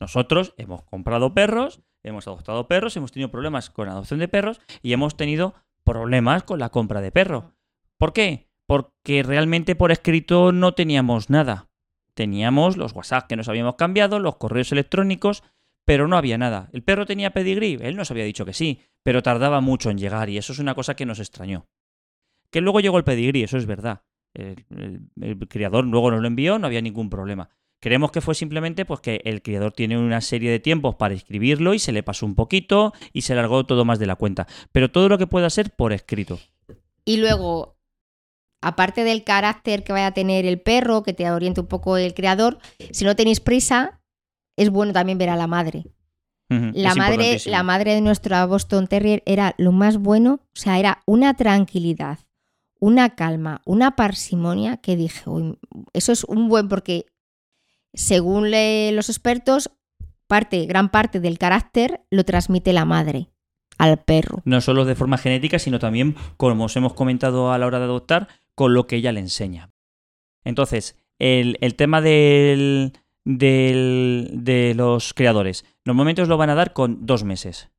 Nosotros hemos comprado perros, hemos adoptado perros, hemos tenido problemas con la adopción de perros y hemos tenido problemas con la compra de perro. ¿Por qué? Porque realmente por escrito no teníamos nada. Teníamos los WhatsApp que nos habíamos cambiado, los correos electrónicos, pero no había nada. ¿El perro tenía pedigrí? Él nos había dicho que sí, pero tardaba mucho en llegar y eso es una cosa que nos extrañó. Que luego llegó el pedigrí, eso es verdad. El, el- el criador luego nos lo envió, no había ningún problema. Creemos que fue simplemente pues, que el criador tiene una serie de tiempos para escribirlo y se le pasó un poquito y se largó todo más de la cuenta. Pero todo lo que pueda ser por escrito.
Y luego, aparte del carácter que vaya a tener el perro, que te oriente un poco el creador, si no tenéis prisa, es bueno también ver a la madre. La madre, la madre de nuestra Boston Terrier era lo más bueno, o sea, era una tranquilidad, una calma, una parsimonia que dije, "Uy, eso es un buen porque según le- los expertos, parte, gran parte del carácter lo transmite la madre al perro.
No solo de forma genética, sino también, como os hemos comentado a la hora de adoptar, con lo que ella le enseña. Entonces, el, el tema del, del- de los creadores. Normalmente os lo van a dar con dos meses.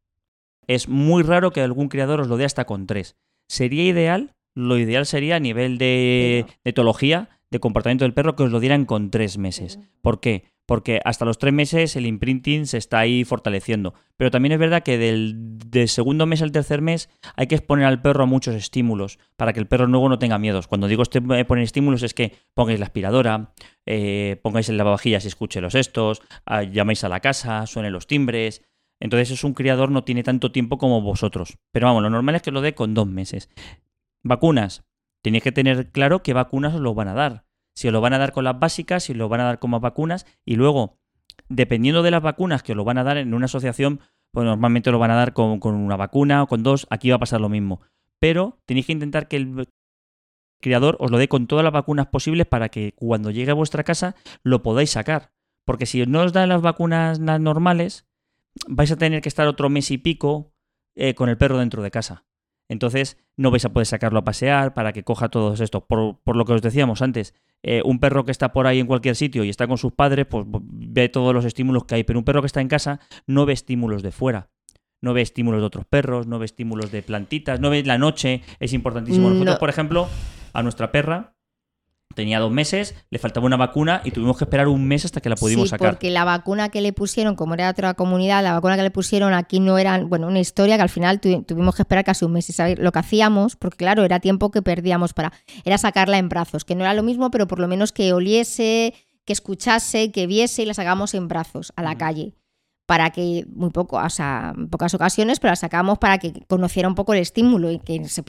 Es muy raro que algún creador os lo dé hasta con tres. Sería ideal, lo ideal sería a nivel de, de etología, de comportamiento del perro, que os lo dieran con tres meses. ¿Por qué? Porque hasta los tres meses el imprinting se está ahí fortaleciendo. Pero también es verdad que del, del segundo mes al tercer mes hay que exponer al perro a muchos estímulos para que el perro luego no tenga miedos. Cuando digo este- poner estímulos es que pongáis la aspiradora, eh, pongáis el lavavajillas y escuche los estos, ah, llamáis a la casa, suenen los timbres. Entonces es un criador no tiene tanto tiempo como vosotros. Pero vamos, lo normal es que lo dé con dos meses. Vacunas. Tenéis que tener claro qué vacunas os lo van a dar. Si os lo van a dar con las básicas, si os lo van a dar como vacunas y luego, dependiendo de las vacunas que os lo van a dar en una asociación, pues normalmente lo van a dar con, con una vacuna o con dos, aquí va a pasar lo mismo. Pero tenéis que intentar que el criador os lo dé con todas las vacunas posibles para que cuando llegue a vuestra casa lo podáis sacar. Porque si no os dan las vacunas normales, vais a tener que estar otro mes y pico eh, con el perro dentro de casa. Entonces no vais a poder sacarlo a pasear para que coja todos estos. Por, por lo que os decíamos antes, eh, un perro que está por ahí en cualquier sitio y está con sus padres, pues ve todos los estímulos que hay. Pero un perro que está en casa no ve estímulos de fuera. No ve estímulos de otros perros, no ve estímulos de plantitas, no ve la noche. Es importantísimo. Nosotros,
No.
por ejemplo, a nuestra perra tenía dos meses, le faltaba una vacuna y tuvimos que esperar un mes hasta que la pudimos
sí,
sacar.
porque la vacuna que le pusieron, como era de otra comunidad, la vacuna que le pusieron aquí no era, bueno, una historia que al final tu- tuvimos que esperar casi un mes. Y saber lo que hacíamos, porque claro, era tiempo que perdíamos para, era sacarla en brazos, que no era lo mismo, pero por lo menos que oliese, que escuchase, que viese y la sacábamos en brazos a la
Ujú.
calle. Para que, muy poco, o sea, en pocas ocasiones, pero la sacábamos para que conociera un poco el estímulo y que se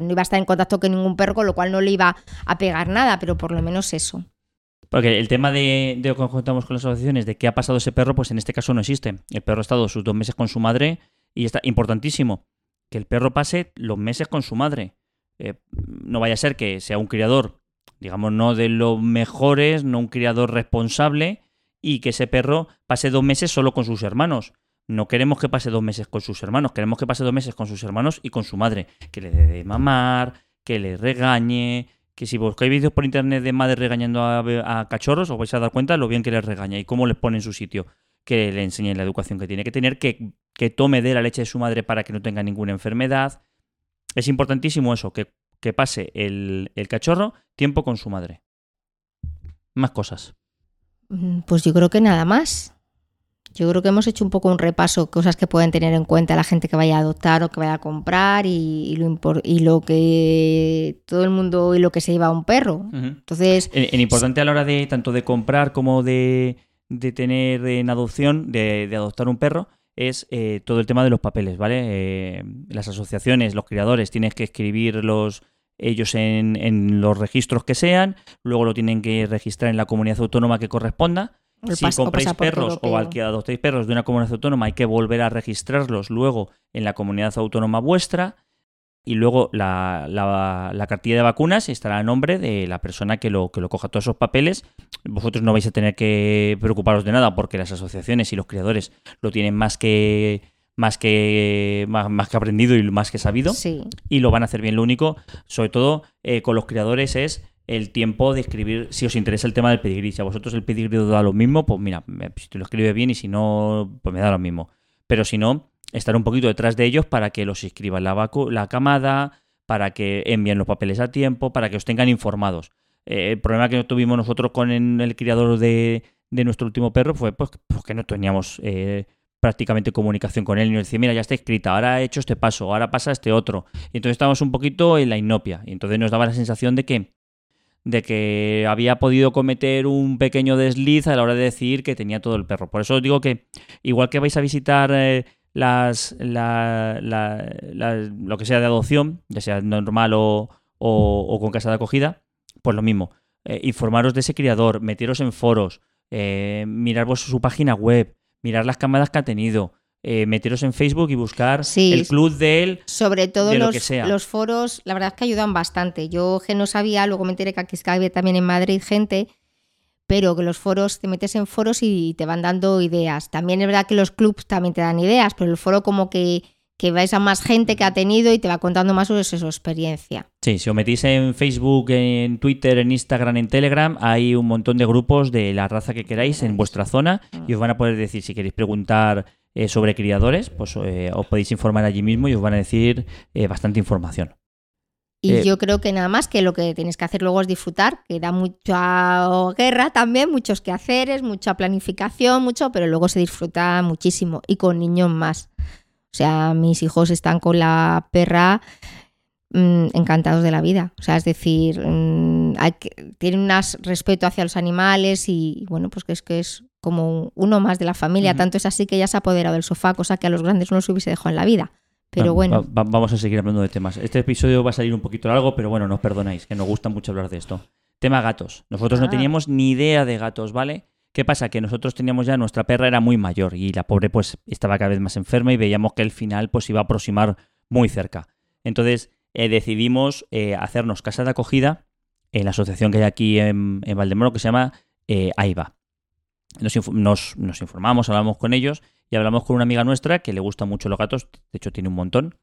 no iba a estar en contacto con ningún perro, con lo cual no le iba a pegar nada, pero por lo menos eso.
Porque el tema de, de lo que contamos con las asociaciones, de qué ha pasado ese perro, pues en este caso no existe. El perro ha estado sus dos meses con su madre y está importantísimo que el perro pase los meses con su madre. Eh, no vaya a ser que sea un criador, digamos, no de los mejores, no un criador responsable y que ese perro pase dos meses solo con sus hermanos. No queremos que pase dos meses con sus hermanos, queremos que pase dos meses con sus hermanos y con su madre. Que le dé de mamar, que le regañe, que si buscáis vídeos por internet de madre regañando a, cachorros, os vais a dar cuenta lo bien que les regaña y cómo les pone en su sitio. Que le enseñen la educación que tiene que tener, que, que tome de la leche de su madre para que no tenga ninguna enfermedad. Es importantísimo eso, que, que pase el, el cachorro tiempo con su madre. Más cosas.
Mm, Pues yo creo que nada más. Yo creo que hemos hecho un poco un repaso, cosas que pueden tener en cuenta la gente que vaya a adoptar o que vaya a comprar y, y lo, y lo que todo el mundo y lo que se lleva a un perro. Entonces,
En, en importante a la hora de tanto de comprar como de, de tener en adopción, de, de adoptar un perro, es eh, todo el tema de los papeles, ¿vale? Eh, las asociaciones, los criadores, tienes que escribirlos ellos en, en los registros que sean, luego lo tienen que registrar en la comunidad autónoma que corresponda.
el
Si
o
compráis perros o al que adoptéis perros de una comunidad autónoma, hay que volver a registrarlos luego en la comunidad autónoma vuestra. Y luego la, la- la cartilla de vacunas estará a nombre de la persona que lo, que lo coja todos esos papeles. Vosotros no vais a tener que preocuparos de nada porque las asociaciones y los criadores lo tienen más que más que más, más que aprendido y más que sabido
Sí.
y lo van a hacer bien. Lo único, sobre todo eh, con los criadores, es el tiempo de escribir, si os interesa el tema del pedigrí. Si a vosotros el pedigrí os da lo mismo, pues mira, si te lo escribe bien y si no, pues me da lo mismo. Pero si no, estar un poquito detrás de ellos para que los inscriban la, vacu- la camada, para que envíen los papeles a tiempo, para que os tengan informados. Eh, el problema que tuvimos nosotros con el, el criador de, de nuestro último perro fue pues, pues que no teníamos eh, prácticamente comunicación con él y nos decía, mira, ya está escrita, ahora he hecho este paso, ahora pasa este otro. Y entonces estábamos un poquito en la inopia. Y entonces nos daba la sensación de que, de que había podido cometer un pequeño desliz a la hora de decir que tenía todo el perro. Por eso os digo que, igual que vais a visitar eh, las, la- la- lo que sea de adopción, ya sea normal o, o- con casa de acogida, pues lo mismo. Eh, informaros de ese criador, meteros en foros, eh, mirar su página web, mirar las camadas que ha tenido, eh, meteros en Facebook y buscar
Sí.
el club de él.
Sobre todo
de lo
los,
que sea.
los foros, la verdad es que ayudan bastante. Yo que no sabía, luego me enteré que aquí había también en Madrid gente, pero que los foros, te metes en foros y te van dando ideas. También es verdad que los clubs también te dan ideas, pero el foro como que, que vais a más gente que ha tenido y te va contando más sobre su experiencia.
Sí, si os metís en Facebook, en Twitter, en Instagram, en Telegram, hay un montón de grupos de la raza que queráis en vuestra zona y os van a poder decir, si queréis preguntar eh, sobre criadores, pues eh, os podéis informar allí mismo y os van a decir eh, bastante información.
Y yo creo que nada más que lo que tienes que hacer luego es disfrutar, que da mucha guerra también, muchos quehaceres, mucha planificación, mucho, pero luego se disfruta muchísimo y con niños más. O sea, mis hijos están con la perra mm, encantados de la vida. O sea, es decir, mm, hay que- tienen un respeto hacia los animales y bueno, pues que es que es como uno más de la familia. Tanto es así que ya se ha apoderado del sofá, cosa que a los grandes no los hubiese dejado en la vida. Pero bueno.
va- va- vamos a seguir hablando de temas. Este episodio va a salir un poquito largo, pero bueno, nos perdonáis, que nos gusta mucho hablar de esto. Tema gatos. Nosotros no
Ah.
teníamos ni idea de gatos, ¿vale? ¿Qué pasa? Que nosotros teníamos ya, nuestra perra era muy mayor y la pobre pues estaba cada vez más enferma y veíamos que el final pues iba a aproximar muy cerca. Entonces eh, decidimos eh, hacernos casa de acogida en la asociación que hay aquí en, en Valdemoro que se llama eh, AIBA. Nos, inf- nos- nos informamos, hablamos con ellos y hablamos con una amiga nuestra que le gustan mucho los gatos, de hecho tiene un montón,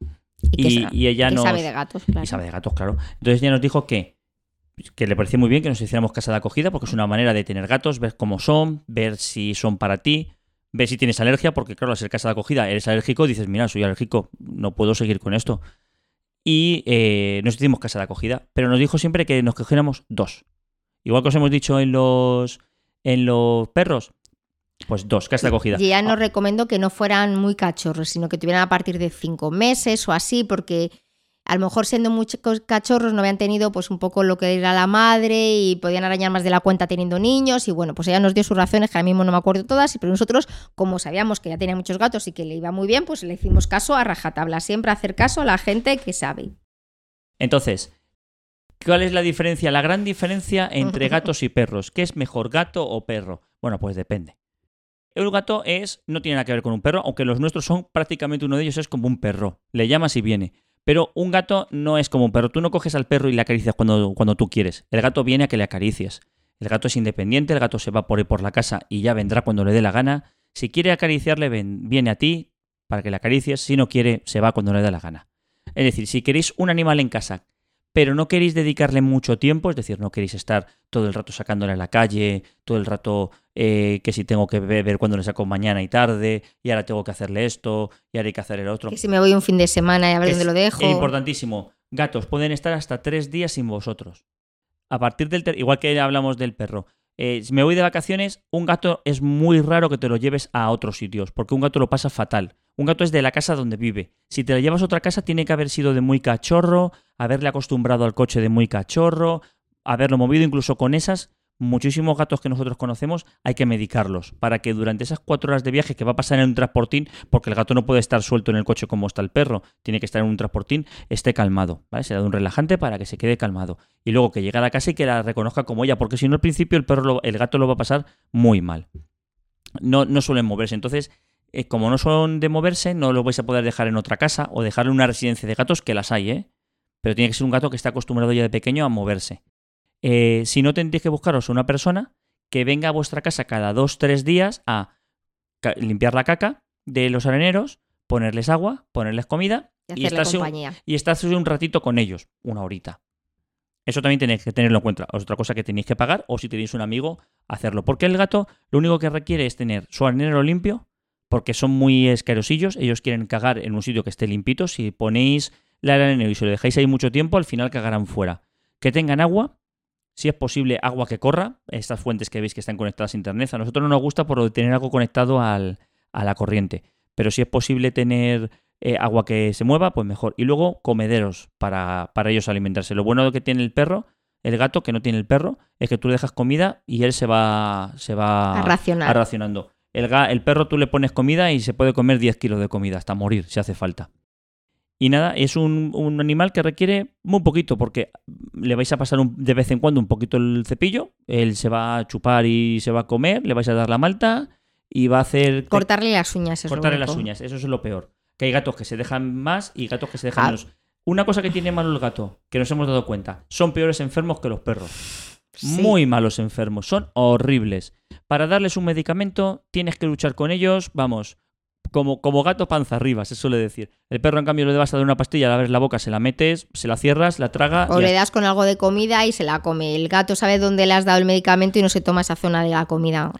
Y,
ella nos...
sabe de gatos, claro.
Y sabe de gatos, claro. Entonces ella nos dijo que, que le parecía muy bien que nos hiciéramos casa de acogida porque es una manera de tener gatos, ver cómo son, ver si son para ti, ver si tienes alergia, porque claro, al ser casa de acogida eres alérgico, dices, mira, soy alérgico, no puedo seguir con esto. Y eh, nos hicimos casa de acogida, pero nos dijo siempre que nos cogiéramos dos. Igual que os hemos dicho en los, en los perros, pues dos, casa de acogida.
Y ella nos recomendó que no fueran muy cachorros, sino que tuvieran a partir de cinco meses o así, porque a lo mejor siendo muchos cachorros no habían tenido pues un poco lo que era la madre y podían arañar más de la cuenta teniendo niños y bueno, pues ella nos dio sus razones que ahora mismo no me acuerdo todas, pero nosotros como sabíamos que ya tenía muchos gatos y que le iba muy bien, pues le hicimos caso a rajatabla, siempre hacer caso a la gente que sabe.
Entonces, ¿cuál es la diferencia? La gran diferencia entre gatos y perros. ¿Qué es mejor, gato o perro? Bueno, pues depende. El gato es, no tiene nada que ver con un perro, aunque los nuestros son prácticamente uno de ellos es como un perro. Le llamas y viene. Pero un gato no es como un perro. Tú no coges al perro y le acaricias cuando, cuando tú quieres. El gato viene a que le acaricies. El gato es independiente, el gato se va por ahí por la casa y ya vendrá cuando le dé la gana. Si quiere acariciarle, ven- viene a ti para que le acaricies. Si no quiere, se va cuando le dé la gana. Es decir, si queréis un animal en casa, pero no queréis dedicarle mucho tiempo, es decir, no queréis estar todo el rato sacándole a la calle, todo el rato eh, que si tengo que ver, cuándo le saco mañana y tarde, y ahora tengo que hacerle esto, y ahora hay que hacer el otro.
Que si me voy un fin de semana y a ver
Es
dónde lo dejo.
Importantísimo. Gatos pueden estar hasta tres días sin vosotros. A partir del igual que hablamos del perro. Eh, si me voy de vacaciones, un gato es muy raro que te lo lleves a otros sitios, porque un gato lo pasa fatal. Un gato es de la casa donde vive. Si te lo llevas a otra casa, tiene que haber sido de muy cachorro, haberle acostumbrado al coche de muy cachorro, haberlo movido incluso con esas. Muchísimos gatos que nosotros conocemos hay que medicarlos para que durante esas cuatro horas de viaje que va a pasar en un transportín, porque el gato no puede estar suelto en el coche como está el perro, tiene que estar en un transportín, esté calmado, ¿vale? Se da un relajante para que se quede calmado. Y luego que llegue a la casa y que la reconozca como ella, porque si no al principio el perro, el gato lo va a pasar muy mal. No, no suelen moverse, entonces eh, como no son de moverse, no lo vais a poder dejar en otra casa o dejarlo en una residencia de gatos, que las hay, ¿eh? Pero tiene que ser un gato que está acostumbrado ya de pequeño a moverse. Eh, si no, tendréis que buscaros una persona que venga a vuestra casa cada dos, tres días a limpiar la caca de los areneros, ponerles agua, ponerles comida
y
y estarse un-
compañía.
y estarse un ratito con ellos, una horita. Eso también tenéis que tenerlo en cuenta. Es otra cosa que tenéis que pagar o si tenéis un amigo, hacerlo. Porque el gato lo único que requiere es tener su arenero limpio, porque son muy escarosillos. Ellos quieren cagar en un sitio que esté limpito. Si ponéis el arenero y se lo dejáis ahí mucho tiempo, al final cagarán fuera. Que tengan agua, si es posible, agua que corra. Estas fuentes que veis que están conectadas a internet. A nosotros no nos gusta por tener algo conectado al- a la corriente. Pero si es posible tener eh, agua que se mueva, pues mejor. Y luego comederos para, para ellos alimentarse. Lo bueno que tiene el perro, el gato que no tiene el perro, es que tú le dejas comida y él se va, se va
A racionar.
a racionando. El, perro tú le pones comida y se puede comer 10 kilos de comida hasta morir si hace falta. Y nada, es un, un animal que requiere muy poquito porque le vais a pasar un- de vez en cuando un poquito el cepillo, él se va a chupar y se va a comer, le vais a dar la malta y va a hacer...
Cortarle las uñas.
Cortarle las uñas, eso es lo peor. Que hay gatos que se dejan más y gatos que se dejan
Ah.
menos. Una cosa que tiene malo el gato, que nos hemos dado cuenta, son peores enfermos que los perros.
Sí.
Muy malos enfermos, son horribles. Para darles un medicamento tienes que luchar con ellos, vamos, como, como gato panza arriba, se suele decir. El perro, en cambio, le vas a dar una pastilla, le abres la boca, se la metes, se la cierras, la traga.
O le das con algo de comida y se la come. El gato sabe dónde le has dado el medicamento y no se toma esa zona de la comida.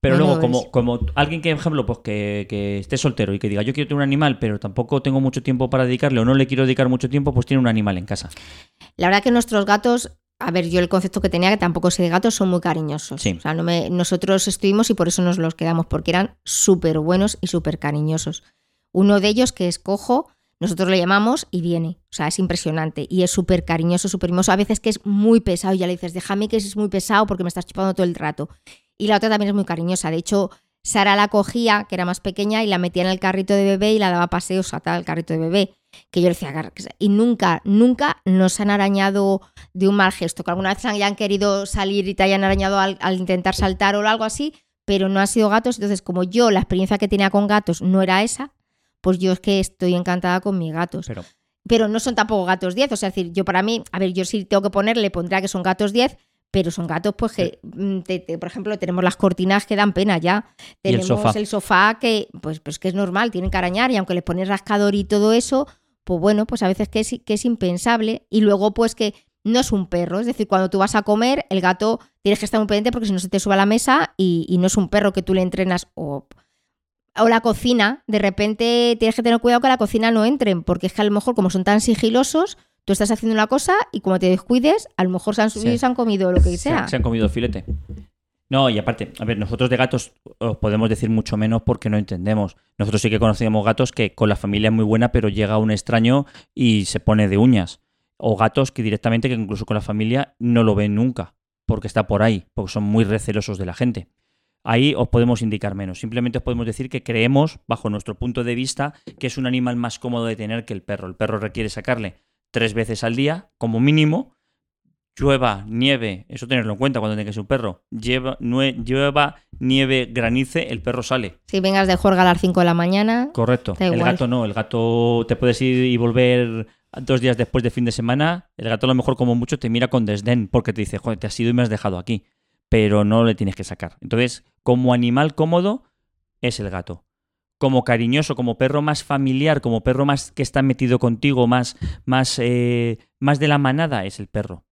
Pero
No,
luego, como, como alguien que, por ejemplo, pues que, que esté soltero y que diga yo quiero tener un animal, pero tampoco tengo mucho tiempo para dedicarle o no le quiero dedicar mucho tiempo, pues tiene un animal en casa.
La verdad que nuestros gatos, a ver, yo el concepto que tenía, que tampoco sé de gatos, son muy cariñosos.
Sí.
O sea, no me- nosotros estuvimos y por eso nos los quedamos, porque eran súper buenos y súper cariñosos. Uno de ellos, que es cojo, nosotros le llamamos y viene. O sea, es impresionante. Y es súper cariñoso, súper mimoso. A veces que es muy pesado y ya le dices, déjame que es muy pesado porque me estás chupando todo el rato. Y la otra también es muy cariñosa. De hecho, Sara la cogía, que era más pequeña, y la metía en el carrito de bebé y la daba paseos a tal, el carrito de bebé. Que yo le decía, y nunca, nunca nos han arañado de un mal gesto, que alguna vez hayan querido salir y te hayan arañado al, intentar saltar o algo así, pero no han sido gatos. Entonces, como yo la experiencia que tenía con gatos no era esa, pues yo es que estoy encantada con mis gatos.
Pero,
pero no son tampoco gatos 10, o sea, es decir, yo para mí, a ver, yo sí tengo que ponerle, pondría que son gatos 10, pero son gatos pues que, mm, por ejemplo, tenemos las cortinas que dan pena ya, tenemos el sofá, que pues, pues que es normal, tienen que arañar y aunque les pones rascador y todo eso, pues bueno, pues a veces que es, que es impensable y luego pues que no es un perro, es decir, cuando tú vas a comer, el gato tienes que estar muy pendiente porque si no se te sube a la mesa y, y no es un perro que tú le entrenas o o la cocina, de repente tienes que tener cuidado que la cocina no entren, porque es que a lo mejor como son tan sigilosos, Tú estás haciendo una cosa y como te descuides, a lo mejor se han subido y se han comido lo que sea.
Se, han comido filete. No, y aparte, a ver, nosotros de gatos os podemos decir mucho menos porque no entendemos. Nosotros sí que conocíamos gatos que con la familia es muy buena, pero llega un extraño y se pone de uñas. O gatos que directamente, que incluso con la familia, no lo ven nunca, porque está por ahí, porque son muy recelosos de la gente. Ahí os podemos indicar menos. Simplemente os podemos decir que creemos, bajo nuestro punto de vista, que es un animal más cómodo de tener que el perro. El perro requiere sacarle tres veces al día, como mínimo. Llueva, nieve, eso tenerlo en cuenta cuando tengas un perro. Lleva, llueva, nieve, granice, el perro sale.
Si vengas de juerga a las 5 de la mañana.
Correcto. El gato no, el gato te puedes ir y volver dos días después de fin de semana. El gato a lo mejor como mucho te mira con desdén porque te dice, joder, te has ido y me has dejado aquí. Pero no le tienes que sacar. Entonces, como animal cómodo, es el gato como cariñoso, como perro más familiar, como perro más que está metido contigo, más, más, eh, más de la manada, es el perro.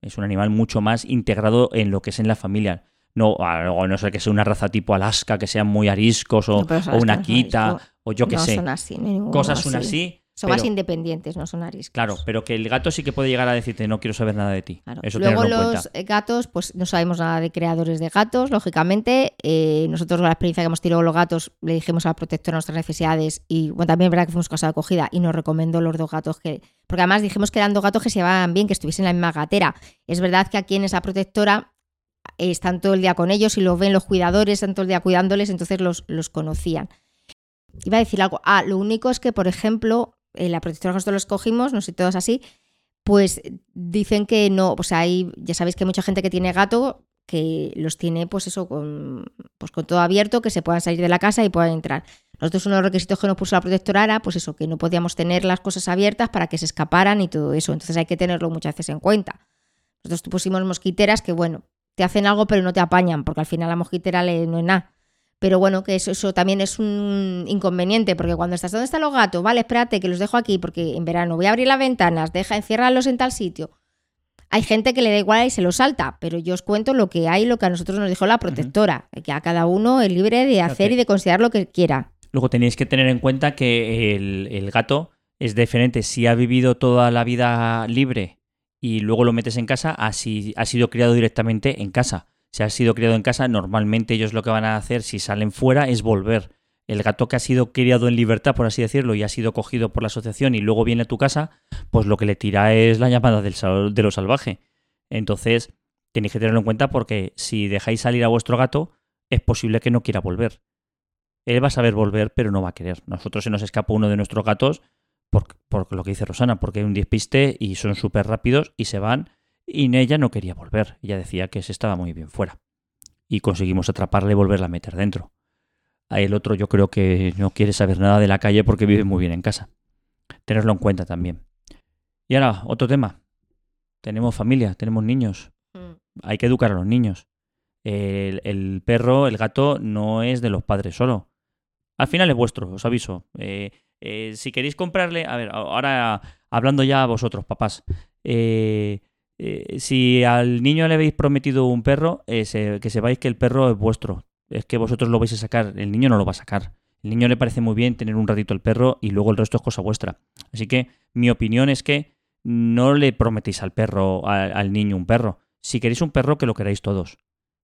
Es un animal mucho más integrado en lo que es en la familia. No, a no sé que sea una raza tipo Alaska, que sean muy ariscos o, una quita, o yo que sé.
Son así,
Cosas son así.
Son más independientes, no son ariscos.
Claro, pero que el gato sí que puede llegar a decirte no quiero saber nada de ti. Eso
Luego los gatos, pues no sabemos nada de creadores de gatos, lógicamente. Eh, nosotros la experiencia que hemos tenido con los gatos le dijimos a la protectora nuestras necesidades y bueno, también es verdad que fuimos casa de acogida y nos recomendó los dos gatos que... Porque además dijimos que eran dos gatos que se llevaban bien, que estuviesen en la misma gatera. Es verdad que aquí en esa protectora están todo el día con ellos y los ven los cuidadores, están todo el día cuidándoles, entonces los, los conocían. Iba a decir algo. Ah, lo único es que, por ejemplo, eh, la protectora nosotros lo escogimos, no sé, todos así, pues dicen que no, sea, hay, ya sabéis que hay mucha gente que tiene gato que los tiene pues eso con, pues con todo abierto, que se puedan salir de la casa y puedan entrar. Nosotros uno de los requisitos que nos puso la protectora era pues eso, que no podíamos tener las cosas abiertas para que se escaparan y todo eso. Entonces hay que tenerlo muchas veces en cuenta. Nosotros pusimos mosquiteras que bueno, te hacen algo pero no te apañan, porque al final la mosquitera le, no es nada. Pero bueno, que eso, eso también es un inconveniente, porque cuando estás, ¿dónde están los gatos? Vale, espérate, que los dejo aquí, porque en verano voy a abrir las ventanas, deja, enciérralos en tal sitio. Hay gente que le da igual y se lo salta, pero yo os cuento lo que hay, lo que a nosotros nos dijo la protectora, que a cada uno es libre de hacer y de considerar lo que quiera.
Luego tenéis que tener en cuenta que el, el gato es diferente si ha vivido toda la vida libre y luego lo metes en casa, así ha sido criado directamente en casa si has sido criado en casa, normalmente ellos lo que van a hacer si salen fuera es volver. El gato que ha sido criado en libertad, por así decirlo, y ha sido cogido por la asociación y luego viene a tu casa, pues lo que le tira es la llamada del, de lo salvaje. Entonces, tenéis que tenerlo en cuenta porque si dejáis salir a vuestro gato, es posible que no quiera volver. Él va a saber volver, pero no va a querer. Nosotros se nos escapa uno de nuestros gatos por, por lo que dice Rosana, porque hay un despiste y son súper rápidos y se van y ella no quería volver. Ella decía que se estaba muy bien fuera. Y conseguimos atraparla y volverla a meter dentro. A el otro yo creo que no quiere saber nada de la calle porque vive muy bien en casa. Tenerlo en cuenta también. Y ahora, otro tema. Tenemos familia, tenemos niños. Mm. Hay que educar a los niños. El, perro, el gato, no es de los padres solo. Al final es vuestro, os aviso. Eh, eh, si queréis comprarle, a ver, ahora hablando ya a vosotros, papás, eh, eh, si al niño le habéis prometido un perro, eh, que sepáis que el perro es vuestro. Es que vosotros lo vais a sacar, el niño no lo va a sacar. El niño le parece muy bien tener un ratito el perro y luego el resto es cosa vuestra. Así que mi opinión es que no le prometéis al perro, al niño un perro. Si queréis un perro, que lo queráis todos.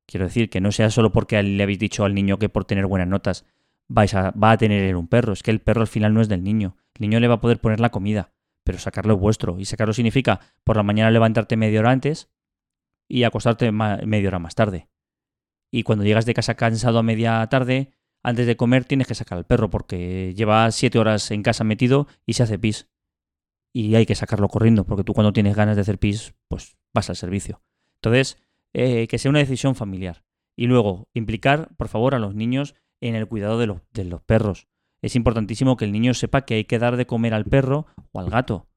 Quiero decir, que no sea solo porque le habéis dicho al niño que por tener buenas notas vais a, va a tener un perro. Es que el perro al final no es del niño. El niño le va a poder poner la comida pero sacarlo es vuestro. Y sacarlo significa por la mañana levantarte media hora antes y acostarte media hora más tarde. Y cuando llegas de casa cansado a media tarde, antes de comer tienes que sacar al perro porque lleva siete horas en casa metido y se hace pis. y hay que sacarlo corriendo, porque tú cuando tienes ganas de hacer pis, pues vas al servicio. Entonces, eh, que sea una decisión familiar. Y luego, implicar, por favor, a los niños en el cuidado de los, de los perros. Es importantísimo que el niño sepa que hay que dar de comer al perro o al gato.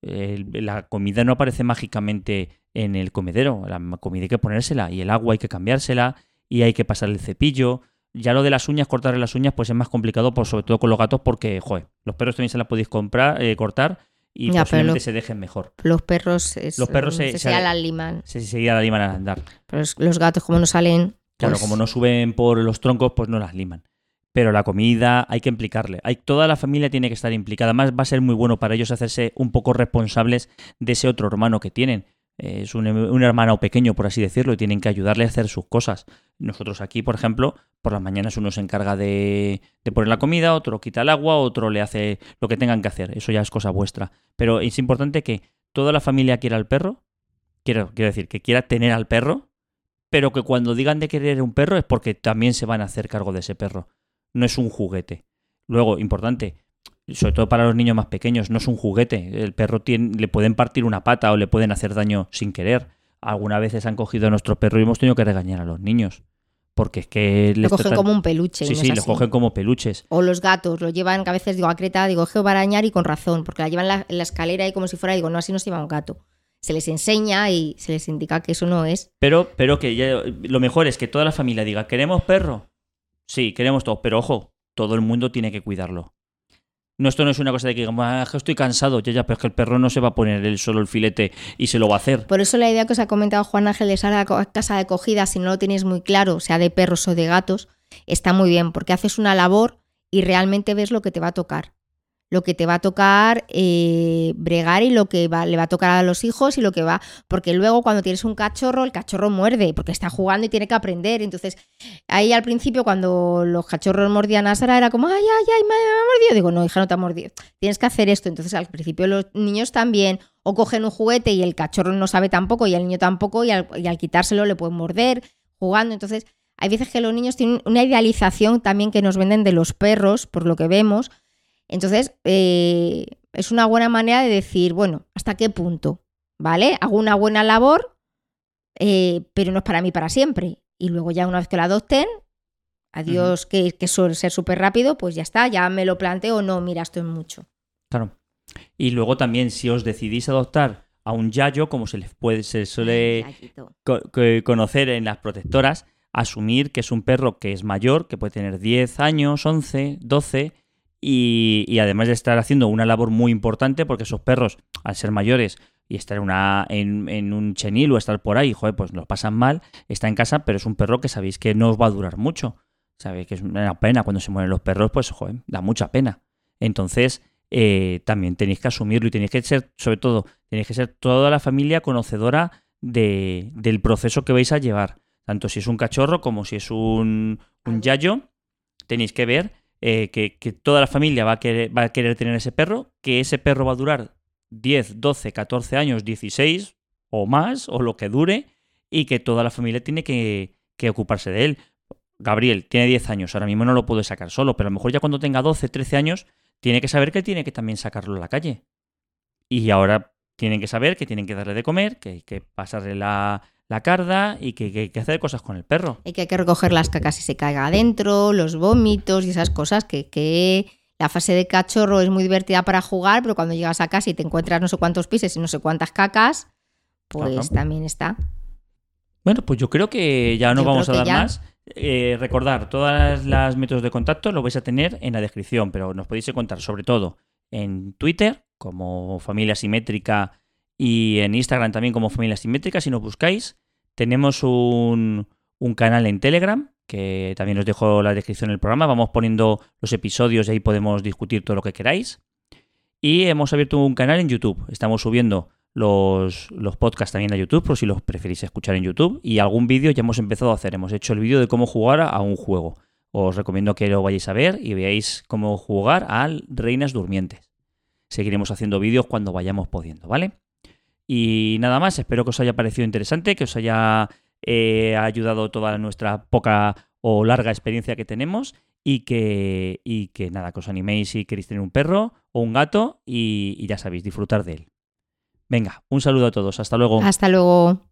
la comida no aparece mágicamente en el comedero. La comida hay que ponérsela y el agua hay que cambiársela y hay que pasar el cepillo. Ya lo de las uñas, cortarle las uñas, pues es más complicado, por, sobre todo con los gatos, porque, joder, los perros también se las podéis comprar, eh, cortar y posiblemente se dejen mejor.
Los perros,
los perros
se, se, la liman.
Se, se, la liman al andar.
Pero los gatos, como no salen.
Claro,
pues
como no suben por los troncos, pues no las liman. Pero la comida hay que implicarle. Hay, toda la familia tiene que estar implicada. Además, va a ser muy bueno para ellos hacerse un poco responsables de ese otro hermano que tienen. Es un, un, hermano pequeño, por así decirlo, y tienen que ayudarle a hacer sus cosas. Nosotros aquí, por ejemplo, por las mañanas uno se encarga de, de, poner la comida, otro quita el agua, otro le hace lo que tengan que hacer. Eso ya es cosa vuestra. Pero es importante que toda la familia quiera al perro. Quiero, quiero decir, que quiera tener al perro, pero que cuando digan de querer un perro es porque también se van a hacer cargo de ese perro. No es un juguete. Luego, importante, sobre todo para los niños más pequeños, no es un juguete. El perro tiene, le pueden partir una pata o le pueden hacer daño sin querer. Algunas veces han cogido a nuestro perro y hemos tenido que regañar a los niños. Porque es que...
Lo cogen como un peluche.
Sí, sí, lo cogen como peluches.
O los gatos, lo llevan, a veces digo, a Creta, digo, geo arañar y con razón, porque la llevan en la, escalera y como si fuera, digo, no, así no se lleva un gato. Se les enseña y se les indica que eso no es.
Pero, pero que ya, lo mejor es que toda la familia diga, ¿queremos perro? Sí, queremos todo, pero ojo, todo el mundo tiene que cuidarlo. No, esto no es una cosa de que ah, estoy cansado, ya, ya, pero es que el perro no se va a poner él solo el filete y se lo va a hacer.
Por eso la idea que os ha comentado Juan Ángel de esa casa de acogida, si no lo tenéis muy claro, sea de perros o de gatos, está muy bien, porque haces una labor y realmente ves lo que te va a tocar lo que te va a tocar eh, bregar y lo que le va a tocar a los hijos y lo que va. Porque luego cuando tienes un cachorro, el cachorro muerde porque está jugando y tiene que aprender. Entonces, ahí al principio, cuando los cachorros mordían a Sara, era como, ay, ay, ay, me ha mordido. Digo, no, hija, no te ha mordido. Tienes que hacer esto. Entonces, al principio, los niños también o cogen un juguete y el cachorro no sabe tampoco y el niño tampoco, y al quitárselo le pueden morder jugando. Entonces, hay veces que los niños tienen una idealización también que nos venden de los perros, por lo que vemos entonces, eh, es una buena manera de decir, bueno, ¿hasta qué punto? ¿Vale? Hago una buena labor, eh, pero no es para mí para siempre. Y luego ya una vez que la adopten, adiós, que, suele ser súper rápido, pues ya está, ya me lo planteo, no, mira, esto es mucho.
Claro. Y luego también, si os decidís adoptar a un yayo, como se les puede, se suele conocer en las protectoras, asumir que es un perro que es mayor, que puede tener 10 años, 11, 12, y, además de estar haciendo una labor muy importante, porque esos perros, al ser mayores y estar en, una, en, un chenil o estar por ahí, joder, pues lo pasan mal, está en casa, pero es un perro que sabéis que no os va a durar mucho. Sabéis que es una pena cuando se mueren los perros, pues joder, da mucha pena. Entonces, eh, también tenéis que asumirlo y tenéis que ser, sobre todo, tenéis que ser toda la familia conocedora de, del proceso que vais a llevar. Tanto si es un cachorro como si es un, un yayo, tenéis que ver eh, que, toda la familia va a, querer, va a querer tener ese perro, que ese perro va a durar 10, 12, 14 años, 16 o más, o lo que dure, y que toda la familia tiene que, ocuparse de él. Gabriel tiene 10 años, ahora mismo no lo puede sacar solo, pero a lo mejor ya cuando tenga 12, 13 años, tiene que saber que tiene que también sacarlo a la calle. Y ahora tienen que saber que tienen que darle de comer, que hay que pasarle la, la carda y que, hay que hacer cosas con el perro.
Y que hay que recoger las cacas si se caiga adentro, los vómitos y esas cosas que, la fase de cachorro es muy divertida para jugar, pero cuando llegas a casa y te encuentras no sé cuántos pises y no sé cuántas cacas, pues también está.
Bueno, pues yo creo que ya no vamos a dar más. Eh, recordar, todas las métodos de contacto lo vais a tener en la descripción, pero nos podéis encontrar sobre todo en Twitter como Familia Simétrica y en Instagram también como Familia Simétrica si nos buscáis. Tenemos un, canal en Telegram, que también os dejo la descripción del programa. Vamos poniendo los episodios y ahí podemos discutir todo lo que queráis. Y hemos abierto un canal en YouTube. Estamos subiendo los, los, podcasts también a YouTube, por si los preferís escuchar en YouTube. Y algún vídeo ya hemos empezado a hacer. Hemos hecho el vídeo de cómo jugar a un juego. Os recomiendo que lo vayáis a ver y veáis cómo jugar al Reinas Durmientes. Seguiremos haciendo vídeos cuando vayamos pudiendo, ¿vale? Y nada más, espero que os haya parecido interesante, que os haya eh, ayudado toda nuestra poca o larga experiencia que tenemos y que, y que nada, que os animéis si queréis tener un perro o un gato y, y ya sabéis, disfrutar de él. Venga, un saludo a todos, hasta luego.
Hasta luego.